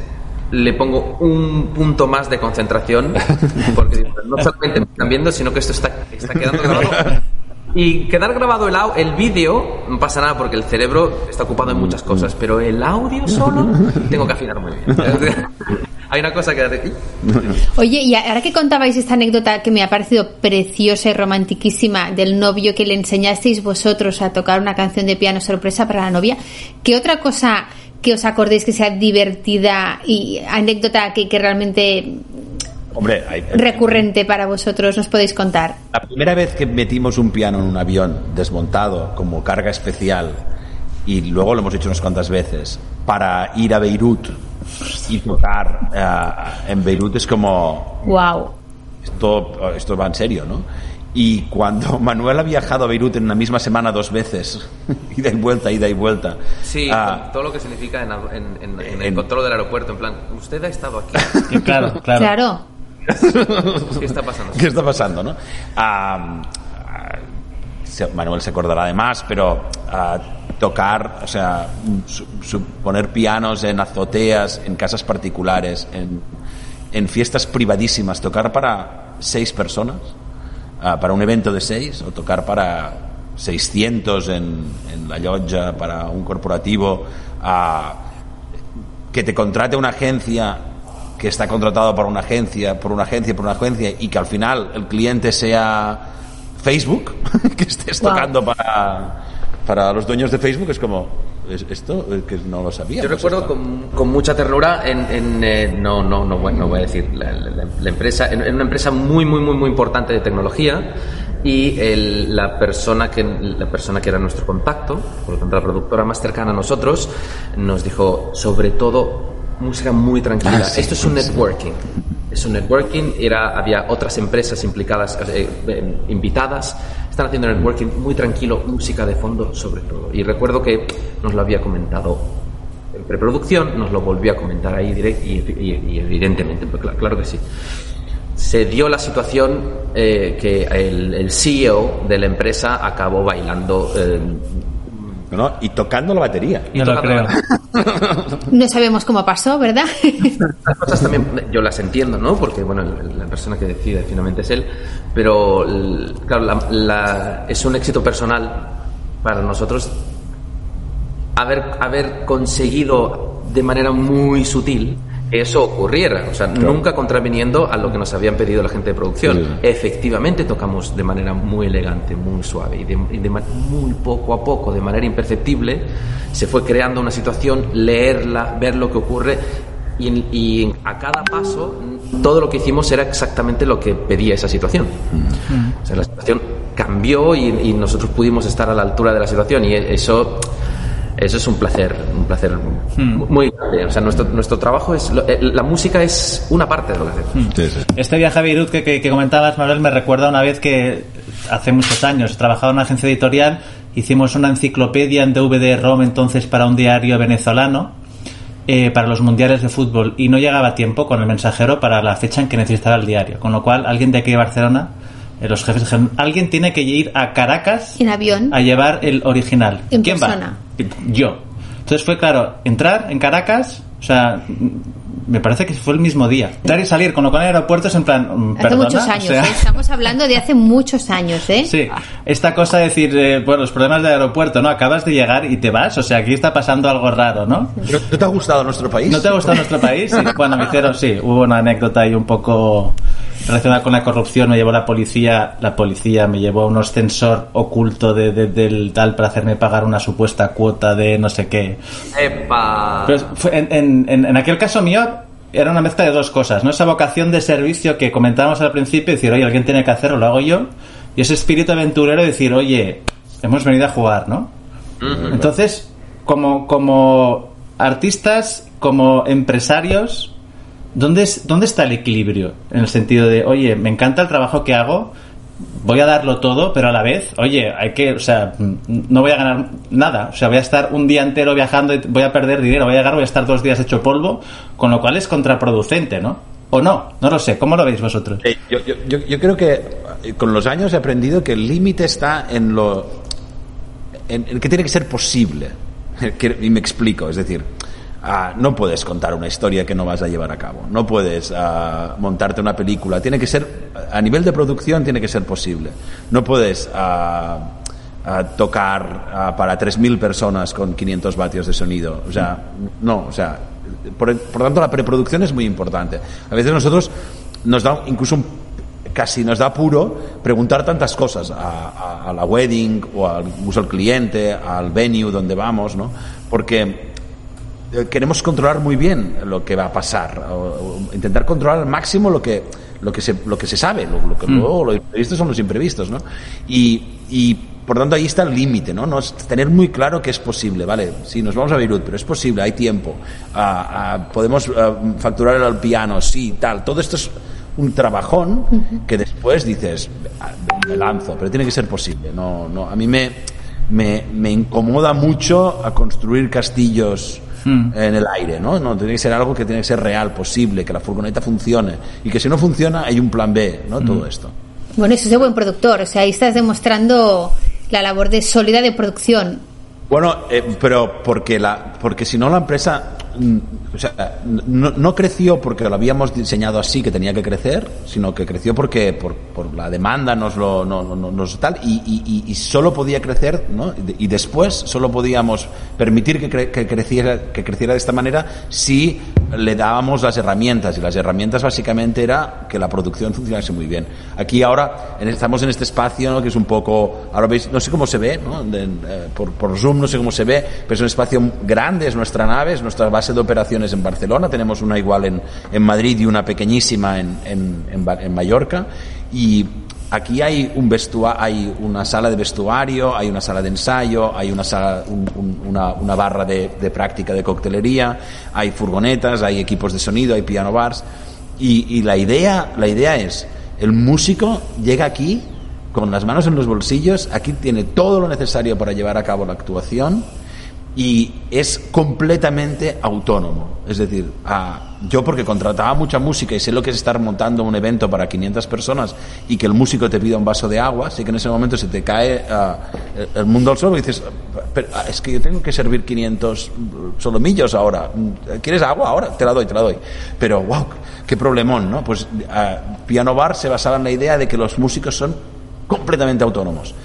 le pongo un punto más de concentración (laughs) porque digo, no solamente me están viendo, sino que esto está, está quedando grabado. (laughs) Y quedar grabado el, el vídeo no pasa nada porque el cerebro está ocupado en muchas cosas, pero el audio solo tengo que afinar muy bien. (laughs) Hay una cosa que hace... (laughs) Oye, y ahora que contabais esta anécdota que me ha parecido preciosa y romantiquísima del novio que le enseñasteis vosotros a tocar una canción de piano sorpresa para la novia, ¿qué otra cosa que os acordéis que sea divertida y anécdota que, que realmente Hombre, hay- recurrente para vosotros? ¿Nos podéis contar? La primera vez que metimos un piano en un avión desmontado como carga especial y luego lo hemos hecho unas cuantas veces para ir a Beirut y tocar eh, en Beirut es como Wow. esto, esto va en serio, ¿no? Y cuando (laughs) Manuel ha viajado a Beirut en una misma semana dos veces, (laughs) ida y vuelta, ida y vuelta. Sí, ah, todo lo que significa en, en- en- en el control del aeropuerto, en plan, usted ha estado aquí, (laughs) claro, claro. Claro. ¿qué está pasando? ¿Qué está pasando, no? Ah, Manuel se acordará de más, pero ah, tocar, o sea, su- poner pianos en azoteas, en casas particulares, en, fiestas privadísimas, tocar para seis personas, ah, para un evento de seis, o tocar para 600 en, la llotja, para un corporativo, ah, que te contrate una agencia que está contratado por una agencia, por una agencia, por una agencia y que al final el cliente sea Facebook, (laughs) que estés Wow. tocando para, para los dueños de Facebook, es como, ¿es- esto que no lo sabía. Yo recuerdo con, con mucha ternura en, en, eh, no, no, no, bueno, no voy a decir la, la- la empresa, en, en una empresa muy, muy, muy, muy importante de tecnología y el- la persona que la persona que era nuestro contacto, por lo tanto la productora más cercana a nosotros, nos dijo sobre todo música muy tranquila. Ah, sí, Esto es un networking. Es un networking. Era había otras empresas implicadas, eh, eh, invitadas. Están haciendo networking muy tranquilo, música de fondo sobre todo. Y recuerdo que nos lo había comentado en preproducción, nos lo volvió a comentar ahí direct y, y- y evidentemente, pues, claro, claro que sí. Se dio la situación eh, que el, el CEO de la empresa acabó bailando. ¿No? Y tocando la batería. y No lo tocando creo. la- No sabemos cómo pasó, ¿verdad? (laughs) Las cosas también yo las entiendo, ¿no? Porque, bueno, la persona que decide finalmente es él, pero, claro, la- la- es un éxito personal para nosotros haber, haber conseguido de manera muy sutil que eso ocurriera, o sea, nunca contraviniendo a lo que nos habían pedido la gente de producción. Sí. Efectivamente tocamos de manera muy elegante, muy suave y de, y de ma- muy poco a poco, de manera imperceptible, se fue creando una situación, leerla, ver lo que ocurre y, a cada paso todo lo que hicimos era exactamente lo que pedía esa situación. O sea, la situación cambió y, y nosotros pudimos estar a la altura de la situación y eso eso es un placer, un placer muy grande. O sea, nuestro, nuestro trabajo es. lo- eh, La música es una parte de lo que hacemos. Sí, sí. Este viaje a Beirut que, que- que comentabas, Manuel, me recuerda una vez que hace muchos años trabajaba en una agencia editorial, hicimos una enciclopedia en DVD-ROM entonces para un diario venezolano eh, para los mundiales de fútbol y no llegaba a tiempo con el mensajero para la fecha en que necesitaba el diario. Con lo cual, alguien de aquí de Barcelona, los jefes dijeron, alguien tiene que ir a Caracas En avión. a llevar el original. En ¿Quién persona. va? Yo. Entonces fue claro, entrar en Caracas, o sea, me parece que fue el mismo día. Entrar y salir, con lo cual en aeropuertos en plan, mm, Hace ¿perdona? muchos O años, sea, ¿eh? Estamos hablando de hace muchos años, ¿eh? Sí, esta cosa de decir, eh, bueno, los problemas del aeropuerto, ¿no? Acabas de llegar y te vas, o sea, aquí está pasando algo raro, ¿no? ¿No, no te ha gustado nuestro país? ¿No te ha gustado nuestro país? Sí. Bueno, me hicieron, sí, hubo una anécdota ahí un poco relacionada con la corrupción. Me llevó la policía, la policía me llevó a un ascensor oculto de, de- del tal para hacerme pagar una supuesta cuota de no sé qué. ¡Epa! Pero fue- en, en- en- en aquel caso mío era una mezcla de dos cosas, ¿no? Esa vocación de servicio que comentábamos al principio, decir, oye, alguien tiene que hacerlo, lo hago yo. Y ese espíritu aventurero de decir, oye, hemos venido a jugar, ¿no? Entonces, como, como artistas, como empresarios, ¿dónde, es, ¿dónde está el equilibrio? En el sentido de, oye, me encanta el trabajo que hago, voy a darlo todo, pero a la vez, oye, hay que, o sea, no voy a ganar nada. O sea, voy a estar un día entero viajando y voy a perder dinero, voy a llegar, voy a estar dos días hecho polvo, con lo cual es contraproducente, ¿no? O no, no lo sé. ¿Cómo lo veis vosotros? Yo, yo- yo- creo que eh, con los años he aprendido que el límite está en lo en, en que tiene que ser posible (laughs) y me explico es decir ah, no puedes contar una historia que no vas a llevar a cabo. No puedes ah, montarte una película. Tiene que ser a nivel de producción tiene que ser posible. No puedes ah, tocar para 3.000 personas con 500 vatios de sonido. O sea no o sea por, tanto la preproducción es muy importante. A veces nosotros nos da incluso un casi nos da apuro preguntar tantas cosas a, la wedding o al uso al cliente, al venue donde vamos, ¿no? Porque queremos controlar muy bien lo que va a pasar, o, o intentar controlar al máximo lo que, lo que, se, lo que se sabe, lo, lo que luego los imprevistos son los imprevistos, ¿no? Y, y por tanto ahí está el límite, ¿no? ¿no? Tener muy claro que es posible, ¿vale? Sí, nos vamos a Beirut, pero es posible, hay tiempo, Ah, ah, podemos ah, facturar al piano, sí, tal, todo esto es un trabajón que después dices, "Ah, me lanzo, pero tiene que ser posible, no, no, a mí me, me, me incomoda mucho a construir castillos en el aire, ¿no? No, tiene que ser algo que tiene que ser real, posible, que la furgoneta funcione y que si no funciona hay un plan B, ¿no? Todo esto. Bueno, eso es de buen productor. O sea, ahí estás demostrando la labor de sólida de producción. Bueno, eh, pero porque la porque si no la empresa mm, o sea, no, creció porque lo habíamos diseñado así que tenía que crecer, sino que creció porque por, la demanda nos lo no- no- no- nos tal y, y- solo podía crecer, ¿no? Y de- Y después solo podíamos permitir que, cre- que creciera que creciera de esta manera si le dábamos las herramientas y las herramientas básicamente era que la producción funcionase muy bien. Aquí ahora estamos en este espacio ¿no? que es un poco, ahora veis, no sé cómo se ve, eh, por, por Zoom no sé cómo se ve, pero es un espacio grande, es nuestra nave, es nuestra base de operaciones en Barcelona, tenemos una igual en, en Madrid y una pequeñísima en, en, en Mallorca y Aquí hay un vestua hay una sala de vestuario, hay una sala de ensayo, hay una sala, un- un- una, una barra de, de práctica de coctelería, hay furgonetas, hay equipos de sonido, hay piano bars. Y, y la idea, la idea es, el músico llega aquí con las manos en los bolsillos, aquí tiene todo lo necesario para llevar a cabo la actuación y es completamente autónomo. Es decir, yo porque contrataba mucha música y sé lo que es estar montando un evento para 500 personas y que el músico te pida un vaso de agua, sé que en ese momento se te cae ah, el- mundo al suelo y dices, "Pero, ah, es que yo tengo que servir 500 solomillos ahora. ¿Quieres agua ahora? Te la doy, te la doy. Pero, wow, qué problemón, ¿no? Pues ah, Piano Bar se basaba en la idea de que los músicos son completamente autónomos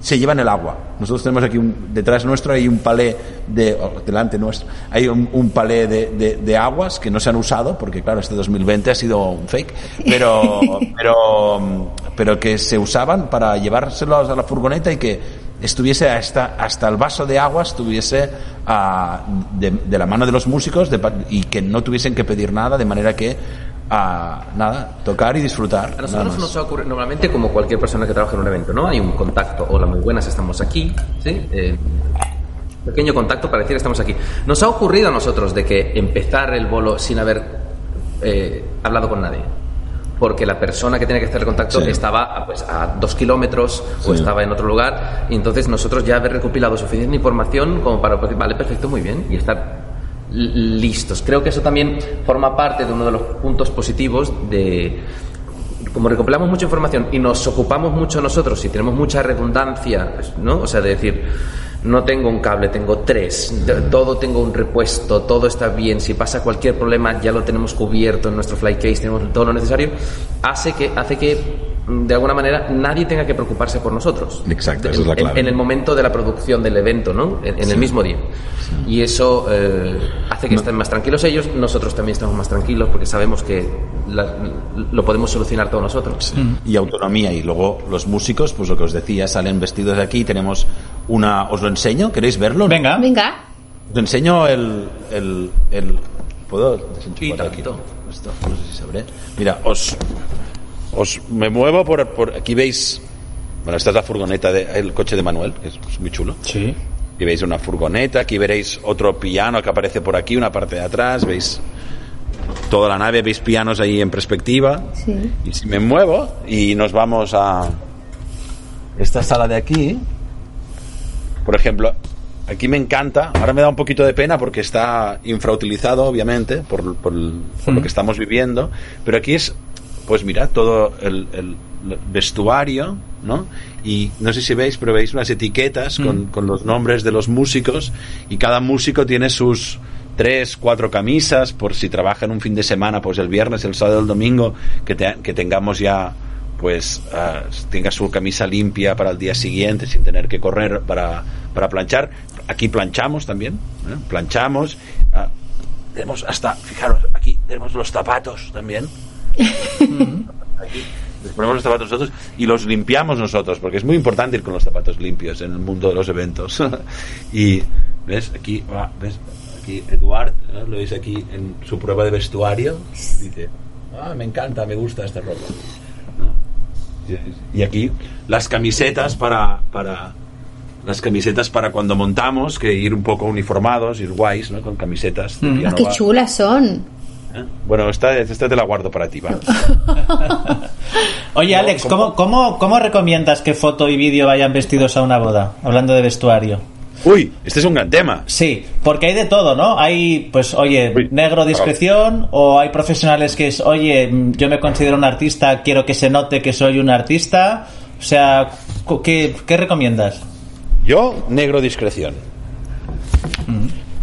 se llevan el agua. Nosotros tenemos aquí un, detrás nuestro hay un palé de oh, delante nuestro hay un, un palé de, de- de aguas que no se han usado porque claro este 2020 ha sido un fake, pero (laughs) pero pero que se usaban para llevárselos a la furgoneta y que estuviese hasta hasta el vaso de agua estuviese ah, de, de la mano de los músicos y que no tuviesen que pedir nada de manera que ah, nada tocar y disfrutar. A nosotros nos ocurre normalmente como cualquier persona que trabaja en un evento, ¿no? Hay un contacto, hola, muy buenas, estamos aquí, ¿sí? Eh, pequeño contacto para decir estamos aquí. Nos ha ocurrido a nosotros de que empezar el bolo sin haber eh, hablado con nadie. Porque la persona que tenía que hacer el contacto Sí. estaba a, pues, a dos kilómetros o estaba en otro lugar. Y entonces nosotros ya haber recopilado suficiente información como para decir, vale, perfecto, muy bien, y estar listos. Creo que eso también forma parte de uno de los puntos positivos de como recopilamos mucha información y nos ocupamos mucho nosotros y tenemos mucha redundancia, pues, ¿no? O sea, de decir, no tengo un cable, tengo tres, todo tengo un repuesto, todo está bien, si pasa cualquier problema ya lo tenemos cubierto en nuestro fly case, tenemos todo lo necesario, hace que, hace que mm, de alguna manera nadie tenga que preocuparse por nosotros. Exacto, esa En- es la clave. En, el momento de la producción del evento, ¿no? En, en el mismo día. Y eso eh, hace que estén más tranquilos ellos, nosotros también estamos más tranquilos porque sabemos que la- lo podemos solucionar todos nosotros. y autonomía y luego los músicos pues lo que os decía salen vestidos de aquí tenemos una os lo enseño queréis verlo Venga. Venga. os enseño el el, el- puedo desenchufar Y aquí esto no sé si sabré mira os os me muevo por, por aquí veis bueno esta es la furgoneta de, el coche de Manuel que es, es muy chulo Sí. Aquí veis una furgoneta, aquí veréis otro piano que aparece por aquí, una parte de atrás, veis toda la nave, veis pianos ahí en perspectiva. Sí. Y si me muevo y nos vamos a esta sala de aquí, por ejemplo, aquí me encanta, ahora me da un poquito de pena porque está infrautilizado, obviamente, por, por el- por lo que estamos viviendo, pero aquí es, pues mirad, todo el, el vestuario, ¿no? Y no sé si veis, pero veis unas etiquetas con, con los nombres de los músicos y cada músico tiene sus tres, cuatro camisas por si trabajan un fin de semana, pues el viernes, el sábado, el domingo, que, te- que tengamos ya pues ah, tenga su camisa limpia para el día siguiente sin tener que correr para, para planchar. Aquí planchamos también, ¿eh? planchamos. ah, tenemos hasta, fijaros, aquí tenemos los zapatos también. (laughs) Aquí les ponemos los zapatos nosotros y los limpiamos nosotros, porque es muy importante ir con los zapatos limpios en el mundo de los eventos. (laughs) y, ¿ves? Aquí va, ¿ves? aquí Eduard, ¿no? lo veis aquí en su prueba de vestuario, dice, ah, me encanta, me gusta esta ropa. Y- aquí las camisetas para, para las camisetas para cuando montamos, que ir un poco uniformados, ir guays, ¿no? Con camisetas Mm. Ah, qué chulas son. ¿Eh? Bueno, esta, esta te la guardo para ti, va. (laughs) Oye, Alex. ¿cómo, cómo, cómo recomiendas que foto y vídeo vayan vestidos a una boda? Hablando de vestuario. Uy, este es un gran tema. Sí, porque hay de todo, ¿no? Hay, pues, oye, Uy, negro discreción, o hay profesionales que es, oye, mm, yo me considero un artista, quiero que se note que soy un artista. O sea, ¿qué, qué recomiendas? Yo, negro discreción.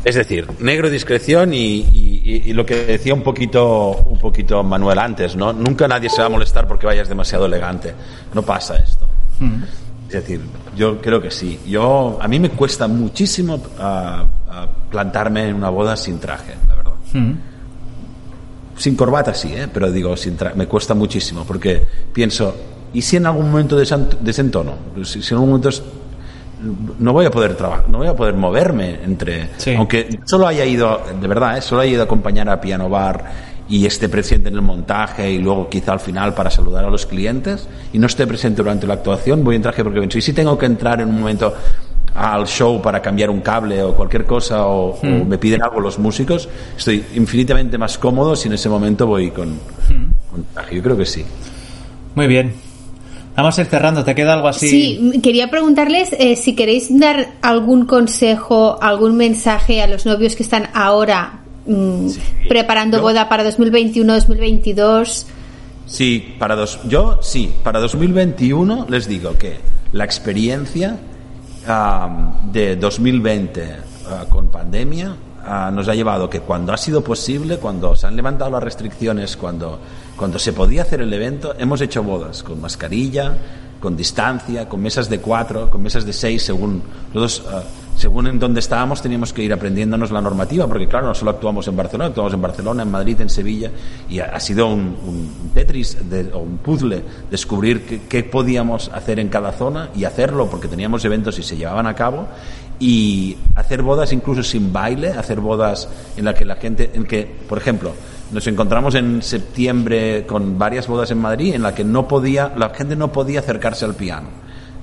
Es decir, negro discreción y, y- lo que decía un poquito, un poquito Manuel antes, ¿no? Nunca nadie se va a molestar porque vayas demasiado elegante. No pasa esto. Es decir, yo creo que sí. Yo, a mí me cuesta muchísimo ah, ah, plantarme en una boda sin traje, la verdad. Sin corbata sí, ¿eh? pero digo, sin tra- me cuesta muchísimo porque pienso, ¿y si en algún momento desentono? Si, si en algún momento es- no voy a poder trabajar, no voy a poder moverme entre... Sí. Aunque solo haya ido, de verdad, ¿eh? solo haya ido a acompañar a Piano Bar y esté presente en el montaje y luego quizá al final para saludar a los clientes y no esté presente durante la actuación, voy en traje porque pienso, ¿y si tengo que entrar en un momento al show para cambiar un cable o cualquier cosa o, o me piden algo los músicos, estoy infinitamente más cómodo si en ese momento voy con, con traje. Yo creo que sí. Muy bien. Vamos a ir cerrando. ¿Te queda algo así? Sí, quería preguntarles eh, si queréis dar algún consejo, algún mensaje a los novios que están ahora mm, preparando Yo- boda para 2021-2022. Sí, para dos, yo sí, para 2021 les digo que la experiencia de 2020 ah, con pandemia ah, nos ha llevado que cuando ha sido posible, cuando se han levantado las restricciones, cuando, cuando se podía hacer el evento, hemos hecho bodas con mascarilla, con distancia, con mesas de cuatro, con mesas de seis, según todos, ah, según en donde estábamos teníamos que ir aprendiéndonos la normativa, porque claro, no solo actuamos en Barcelona, actuamos en Barcelona, en Madrid, en Sevilla, y ha, sido un, un Tetris de- o un puzzle descubrir qué podíamos hacer en cada zona y hacerlo porque teníamos eventos y se llevaban a cabo y hacer bodas incluso sin baile, hacer bodas en la que la gente, en que, por ejemplo, nos encontramos en septiembre con varias bodas en Madrid en la que no podía, la gente no podía acercarse al piano.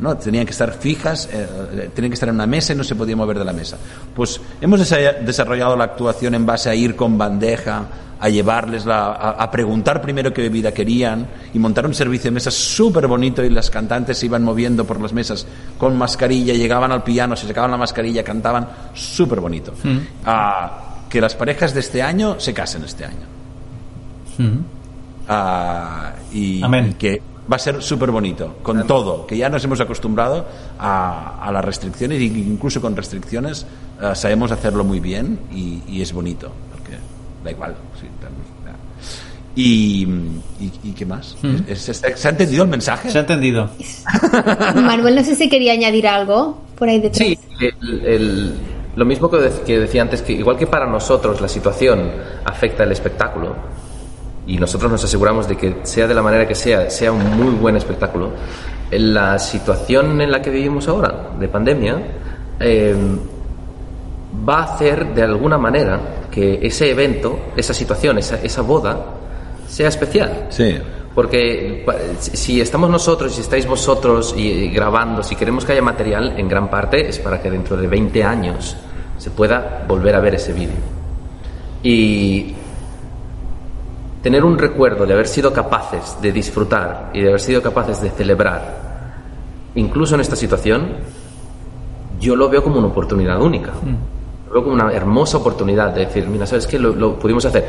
¿no? Tenían que estar fijas, eh, tenían que estar en una mesa y no se podía mover de la mesa. Pues hemos desa- desarrollado la actuación en base a ir con bandeja, a llevarles la, a, a preguntar primero qué bebida querían y montar un servicio de mesas súper bonito y las cantantes se iban moviendo por las mesas con mascarilla, llegaban al piano, se sacaban la mascarilla, cantaban súper bonito. Ah, que las parejas de este año se casen este año. Ah, y, Amén. y que va a ser súper bonito, con todo, que ya nos hemos acostumbrado a, a las restricciones y incluso con restricciones ah, sabemos hacerlo muy bien y, y es bonito, porque da igual. sí, y, y, y qué más? ¿Es- es- ¿Se ha entendido el mensaje? Se ha entendido. (laughs) Manuel, no sé si quería añadir algo por ahí detrás. Sí, el- el- lo mismo que, que decía antes, que igual que para nosotros la situación afecta el espectáculo y nosotros nos aseguramos de que sea de la manera que sea, sea un muy buen espectáculo, la situación en la que vivimos ahora, de pandemia, eh, va a hacer de alguna manera que ese evento, esa situación, esa, esa boda, sea especial. Sí. Porque si estamos nosotros, si estáis vosotros y, y grabando, si queremos que haya material, en gran parte es para que dentro de 20 años se pueda volver a ver ese vídeo. Y tener un recuerdo de haber sido capaces de disfrutar y de haber sido capaces de celebrar, incluso en esta situación, yo lo veo como una oportunidad única. Lo veo como una hermosa oportunidad de decir, mira, ¿sabes qué? Lo, lo pudimos hacer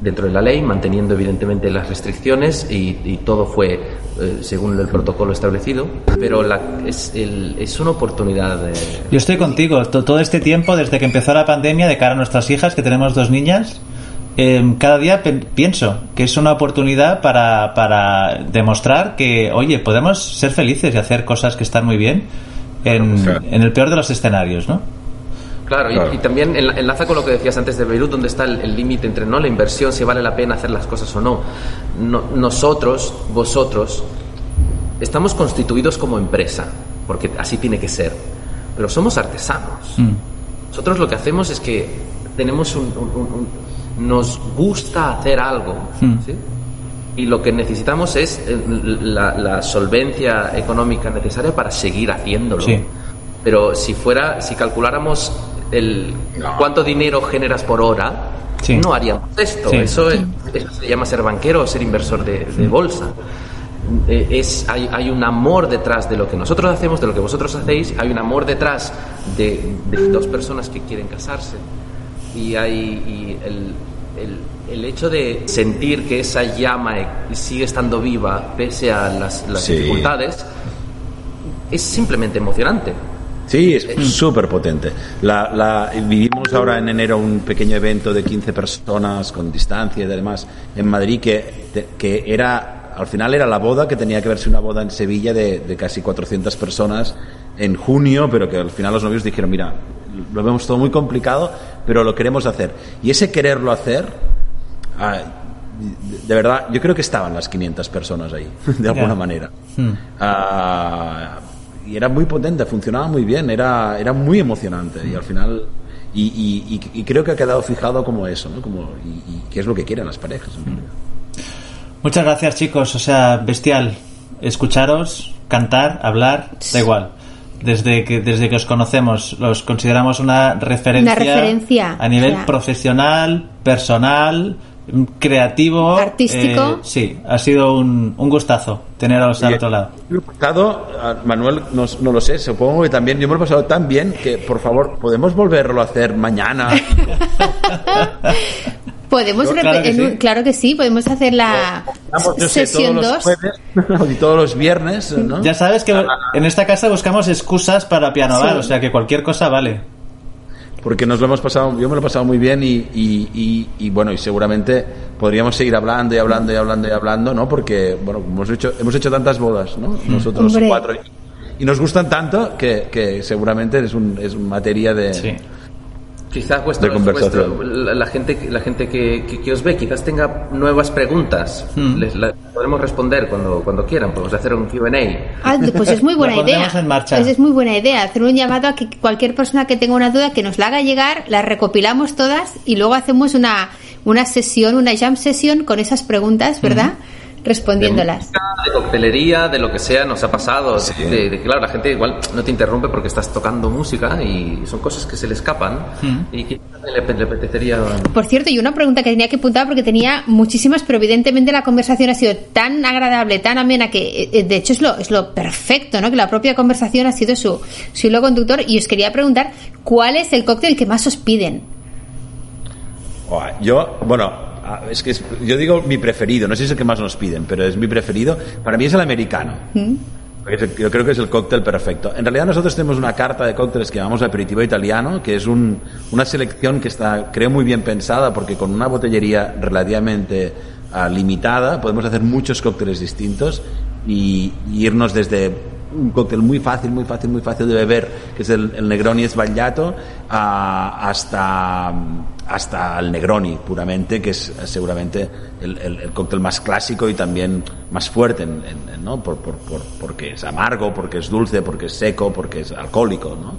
dentro de la ley, manteniendo evidentemente las restricciones y, y todo fue eh, según el protocolo establecido, pero la- es, el- es una oportunidad de... Yo estoy contigo. To- Todo este tiempo, desde que empezó la pandemia, de cara a nuestras hijas, que tenemos dos niñas, eh, cada día pienso que es una oportunidad para, para demostrar que, oye, podemos ser felices y hacer cosas que están muy bien en, Claro. en el peor de los escenarios, ¿no? Claro, y- Claro. Y, también enla- enlaza con lo que decías antes de Beirut, donde está el límite entre no la inversión, si vale la pena hacer las cosas o no. No- Nosotros, vosotros, estamos constituidos como empresa, porque así tiene que ser, pero somos artesanos. Nosotros lo que hacemos es que tenemos un, un- un- un- nos gusta hacer algo, Hmm. ¿sí? y lo que necesitamos es eh, la, la solvencia económica necesaria para seguir haciéndolo. Sí. Pero si fuera, si calculáramos el cuánto dinero generas por hora, Sí. no haríamos esto. Sí. Eso, es- eso se llama ser banquero o ser inversor de, de bolsa. Eh, Es, hay, hay un amor detrás de lo que nosotros hacemos, de lo que vosotros hacéis, hay un amor detrás de, de dos personas que quieren casarse y hay y el, el- el hecho de sentir que esa llama e- sigue estando viva pese a las, las Sí. dificultades es simplemente emocionante. Sí, es súper potente. La, la- vivimos ahora en enero un pequeño evento de 15 personas con distancia y demás en Madrid que, que era, al final era la boda que tenía que verse una boda en Sevilla de, de casi 400 personas en junio, pero que al final los novios dijeron, mira, lo vemos todo muy complicado, pero lo queremos hacer. Y ese quererlo hacer, ah, de, verdad, yo creo que estaban las 500 personas ahí, (laughs) de alguna manera. Hmm. Ah, y era muy potente, funcionaba muy bien, era, era muy emocionante y al final y, y- y- y creo que ha quedado fijado como eso, ¿no? Como y, y qué es lo que quieren las parejas. en realidad. Muchas gracias, chicos. O sea, bestial. Escucharos, cantar, hablar, da igual. Desde que, desde que os conocemos, los consideramos una referencia, Una referencia, a nivel profesional, personal, creativo. Artístico. eh, sí, ha sido un, un gustazo teneros al otro lado. he pasado, ah, Manuel, no, no lo sé, supongo que también yo me lo he pasado tan bien que, por favor, podemos volverlo a hacer mañana. (laughs) Podemos Yo, claro que en sí. claro que sí, podemos hacer la yo sesión todos los 2. jueves (laughs) y todos los viernes, ¿no? Ya sabes que en esta casa buscamos excusas para piano bar, Sí. o sea que cualquier cosa vale. Porque nos lo hemos pasado, yo me lo he pasado muy bien y, y, y- y, bueno, y seguramente podríamos seguir hablando y hablando y hablando y hablando, ¿no? Porque, bueno, hemos hecho, hemos hecho tantas bodas, ¿no? Nosotros Hombre. cuatro. Y, y nos gustan tanto que, que seguramente es, un, es materia de... Sí. Quizás vuestro, De conversación. vuestro- la, la gente, la gente que, que- que os ve quizás tenga nuevas preguntas. Hmm. Les la podremos responder cuando, cuando quieran. Podemos hacer un Q&A. Ah, pues es muy buena (laughs) La idea. en marcha. Pues es muy buena idea hacer un llamado a que cualquier persona que tenga una duda que nos la haga llegar, la recopilamos todas y luego hacemos una, una sesión, una jam sesión con esas preguntas, ¿verdad? Respondiéndolas. De coctelería, de lo que sea, nos ha pasado. De, de que, claro, la gente igual no te interrumpe porque estás tocando música y son cosas que se le escapan y quizás le, le apetecería... Por cierto, y una pregunta que tenía que apuntar porque tenía muchísimas, pero evidentemente la conversación ha sido tan agradable, tan amena, que eh, de hecho es lo, es lo perfecto, ¿no? Que la propia conversación ha sido su, su hilo conductor. Y os quería preguntar, ¿cuál es el cóctel que más os piden? Yo, bueno, ah, es que es- yo digo mi preferido, no sé si es el que más nos piden, pero es mi preferido. Para mí es el americano. El- Yo creo que es el cóctel perfecto. En realidad nosotros tenemos una carta de cócteles que llamamos aperitivo italiano, que es un- una selección que está, creo, muy bien pensada, porque con una botellería relativamente ah, limitada podemos hacer muchos cócteles distintos y, y irnos desde un cóctel muy fácil, muy fácil, muy fácil de beber, que es el, el Negroni Sbagliato, a- hasta, hasta el Negroni puramente, que es seguramente el, el- el cóctel más clásico y también más fuerte, en- en- en- ¿no? Por, por- por- porque es amargo, porque es dulce, porque es seco, porque es alcohólico. ¿no?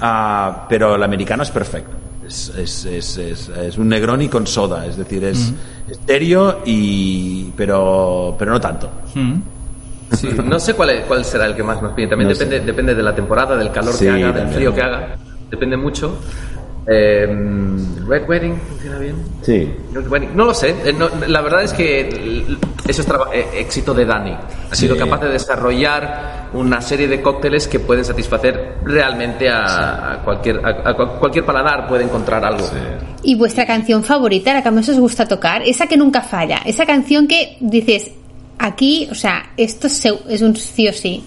Ah, pero el americano es perfecto. Es, es, es, es- es un Negroni con soda, es decir, es estéreo, y, pero, pero no tanto. Mm. Sí, no sé cuál, es- cuál será el que más nos piden. También No depende, sé. depende de la temporada, del calor Sí, que haga, del también. frío que haga. Depende mucho. Eh, Red Wedding, ¿funciona bien? Sí. Red Wedding, No lo sé. Eh, no, la verdad es que eso es eh, éxito de Dani. Ha sido Sí. capaz de desarrollar una serie de cócteles que pueden satisfacer realmente a, a cualquier, a, a cual- cualquier paladar, puede encontrar algo. ¿Y vuestra canción favorita, la que más os gusta tocar? Esa que nunca falla, esa canción que dices, aquí, o sea, esto se- es un sí o sí.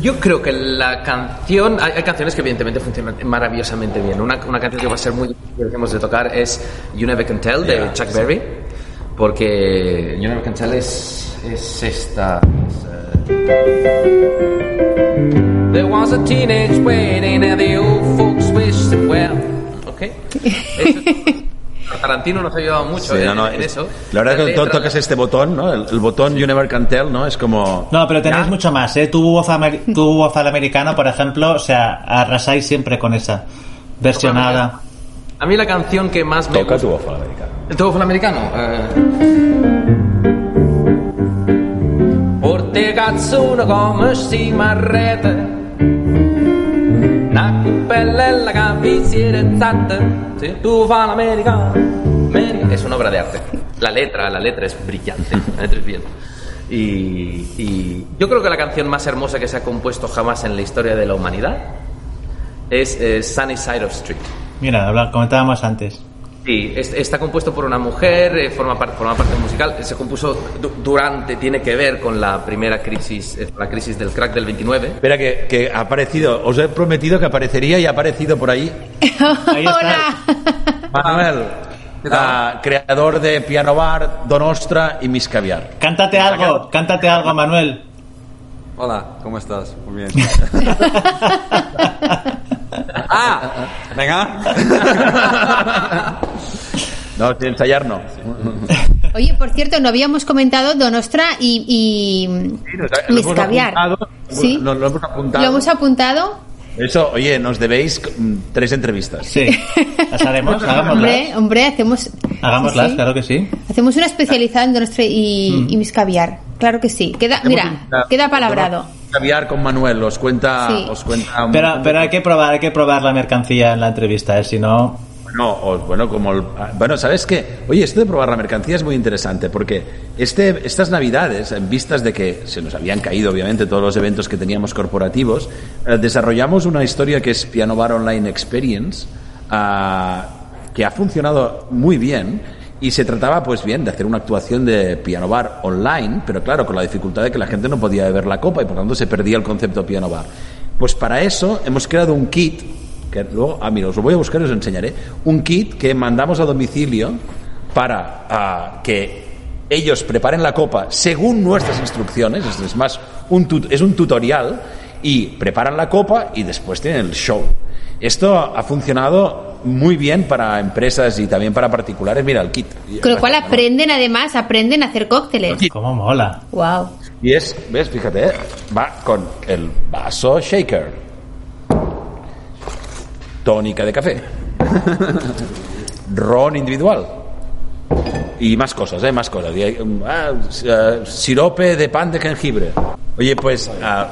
Yo creo que la canción. Hay, hay canciones que, evidentemente, funcionan maravillosamente bien. Una, una canción que va a ser muy difícil de tocar es You Never Can Tell de Yeah, Chuck sí. Berry. Porque You Never Can Tell es, es esta. es, eh, There was a teenage wedding and the old folks wished them well. ¿Ok? (laughs) Tarantino nos ha ayudado mucho Sí, en, no, no, en es- eso. La verdad es que to- tocas este botón, ¿no? El, el botón You Never Can Tell, ¿no? Es como... No, pero tenéis ¿Ya? mucho más, ¿eh? Tu tu waffle americano, por ejemplo, o sea, arrasáis siempre con esa versionada. A mí la canción que más me Toca gusta... tu ojo americano. ¿El tubo americano? Eh... Porte cazzuno come si marrete Es una obra de arte. La letra, la letra es brillante. La letra es bien. Y, y yo creo que la canción más hermosa que se ha compuesto jamás en la historia de la humanidad es eh, Sunny Side of Street. Mira, habla- comentábamos antes. Sí, es- está compuesto por una mujer, eh, forma, parte, forma parte musical, se compuso du- durante, tiene que ver con la primera crisis, eh, la crisis del crack del 29. Espera, que, que ha aparecido, os he prometido que aparecería y ha aparecido por ahí (laughs) Ahí está. Hola. Manuel, ah, creador de Piano Bar, Donostra y Miss Caviar. Cántate algo, cántate algo, Manuel. Hola, ¿cómo estás? Muy bien. (laughs) ah, venga. No, sin ensayar no. Oye, por cierto, no habíamos comentado Donostra y, y Lo Miss hemos Caviar. apuntado, ¿Sí? Lo, lo hemos apuntado. ¿Lo hemos apuntado? Eso, oye, nos debéis mm, tres entrevistas. Sí. (laughs) ¿Las haremos? Hagámoslas. Hombre, hombre, hacemos. Hagámoslas, sí, sí. claro que sí. Hacemos una especializada en Donostra y, y Miss Caviar. Claro que sí. Queda, mira, queda palabrado. Caviar con Manuel, os cuenta, Sí. os cuenta. un- Pero, pero hay que probar, hay que probar la mercancía en la entrevista, ¿eh? si no. Bueno, bueno, como el- ah, bueno, ¿sabes qué? Oye, esto de probar la mercancía es muy interesante porque este, estas navidades, en vistas de que se nos habían caído obviamente todos los eventos que teníamos corporativos, eh, desarrollamos una historia que es Piano Bar Online Experience, ah, que ha funcionado muy bien y se trataba, pues bien, de hacer una actuación de piano bar online, pero claro, con la dificultad de que la gente no podía beber la copa y por tanto se perdía el concepto piano bar. Pues para eso hemos creado un kit que luego, ah, mira, os lo voy a buscar y os enseñaré. Un kit que mandamos a domicilio para ah, que ellos preparen la copa según nuestras instrucciones, es, más, un es un tutorial, y preparan la copa y después tienen el show. Esto ha funcionado muy bien para empresas y también para particulares. Mira, el kit. Con lo cual aprenden, además, aprenden a hacer cócteles. ¿Cómo mola? Wow. Y es, ves, fíjate, ¿eh? va con el vaso shaker, tónica de café, ron individual y más cosas, ¿eh? Más cosas. Y hay, um, ah, ah, sirope de pan de jengibre. Oye, pues ah,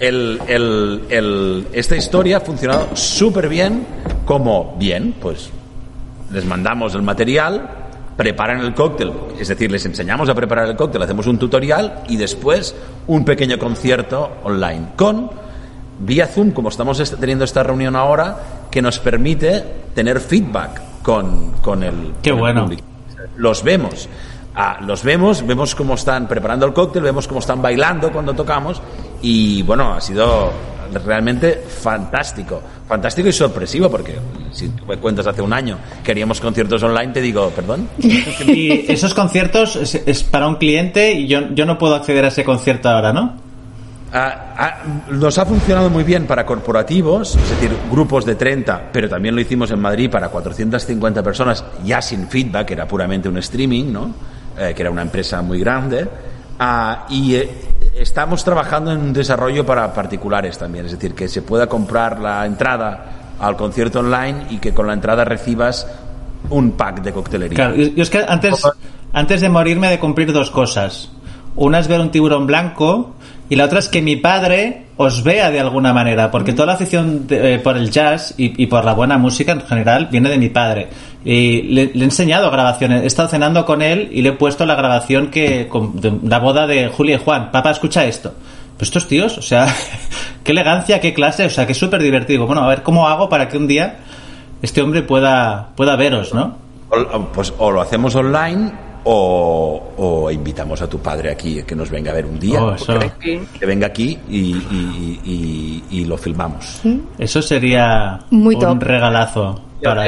el, el- el- esta historia ha funcionado súper bien como bien, pues les mandamos el material, preparan el cóctel, es decir, les enseñamos a preparar el cóctel, hacemos un tutorial y después un pequeño concierto online con vía Zoom, como estamos est- teniendo esta reunión ahora, que nos permite tener feedback con, con el, Qué con el bueno. público. Los vemos. Ah, los vemos, vemos cómo están preparando el cóctel, vemos cómo están bailando cuando tocamos y bueno, ha sido realmente fantástico, fantástico y sorpresivo porque si tú me cuentas hace un año que haríamos conciertos online, te digo, perdón. Y esos conciertos es, es para un cliente y yo, yo no puedo acceder a ese concierto ahora, ¿no? Ah, ah, nos ha funcionado muy bien para corporativos, es decir, grupos de 30, pero también lo hicimos en Madrid para 450 personas, ya sin feedback, era puramente un streaming, ¿no? Eh, que era una empresa muy grande. Ah, y eh, estamos trabajando en un desarrollo para particulares también, es decir, que se pueda comprar la entrada al concierto online y que con la entrada recibas un pack de coctelería. Claro, yo yo es que antes, antes de morirme he de cumplir dos cosas. Una es ver un tiburón blanco y la otra es que mi padre os vea de alguna manera, porque toda la afición de- eh, por el jazz y, y por la buena música en general viene de mi padre. Y le, le he enseñado grabaciones, he estado cenando con él y le he puesto la grabación que con- de la boda de Julia y Juan. Papá, escucha esto. Pues estos tíos, o sea, (laughs) qué elegancia, qué clase, o sea, que es súper divertido. Bueno, a ver cómo hago para que un día este hombre pueda, pueda veros, ¿no? O, pues o lo hacemos online o, o invitamos a tu padre aquí que nos venga a ver un día. Oh, que venga aquí y, y- y- y lo filmamos. Eso sería Muy un top. regalazo para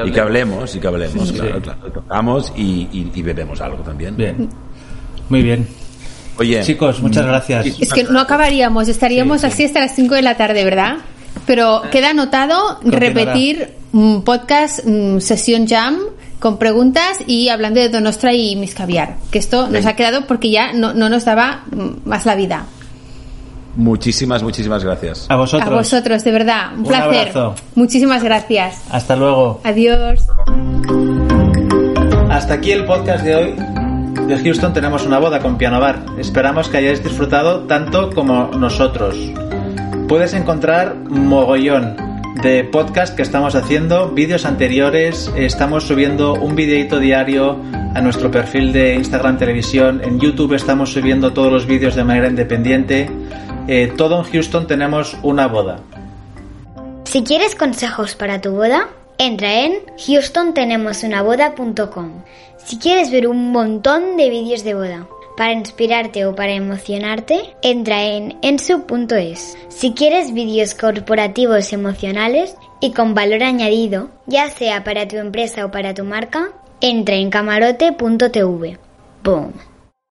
hablemos. Y que hablemos. y que hablemos, Sí. claro, claro. Tocamos y, y- y bebemos algo también. Bien. Muy bien. Oye, Chicos, muchas gracias. Es que no acabaríamos, estaríamos así hasta las 5 de la tarde, ¿verdad? Pero queda anotado Continuará. repetir un podcast, mm, sesión jam, con preguntas y hablando de Donostra y Miss Caviar. Que esto nos ha quedado porque ya no, no nos daba mm, más la vida. Muchísimas, muchísimas gracias. A vosotros. A vosotros, de verdad. Un, Un placer. abrazo. Muchísimas gracias. Hasta luego. Adiós. Hasta aquí el podcast de hoy. De Houston tenemos una boda con Piano Bar. Esperamos que hayáis disfrutado tanto como nosotros. Puedes encontrar mogollón de podcast que estamos haciendo, vídeos anteriores, estamos subiendo un videito diario a nuestro perfil de Instagram Televisión, en YouTube estamos subiendo todos los vídeos de manera independiente. Eh, todo en Houston tenemos una boda. Si quieres consejos para tu boda, entra en houstontenemosunaboda.com. Si quieres ver un montón de vídeos de boda para inspirarte o para emocionarte, entra en ensu.es. Si quieres vídeos corporativos emocionales y con valor añadido, ya sea para tu empresa o para tu marca, entra en camarote.tv. Boom.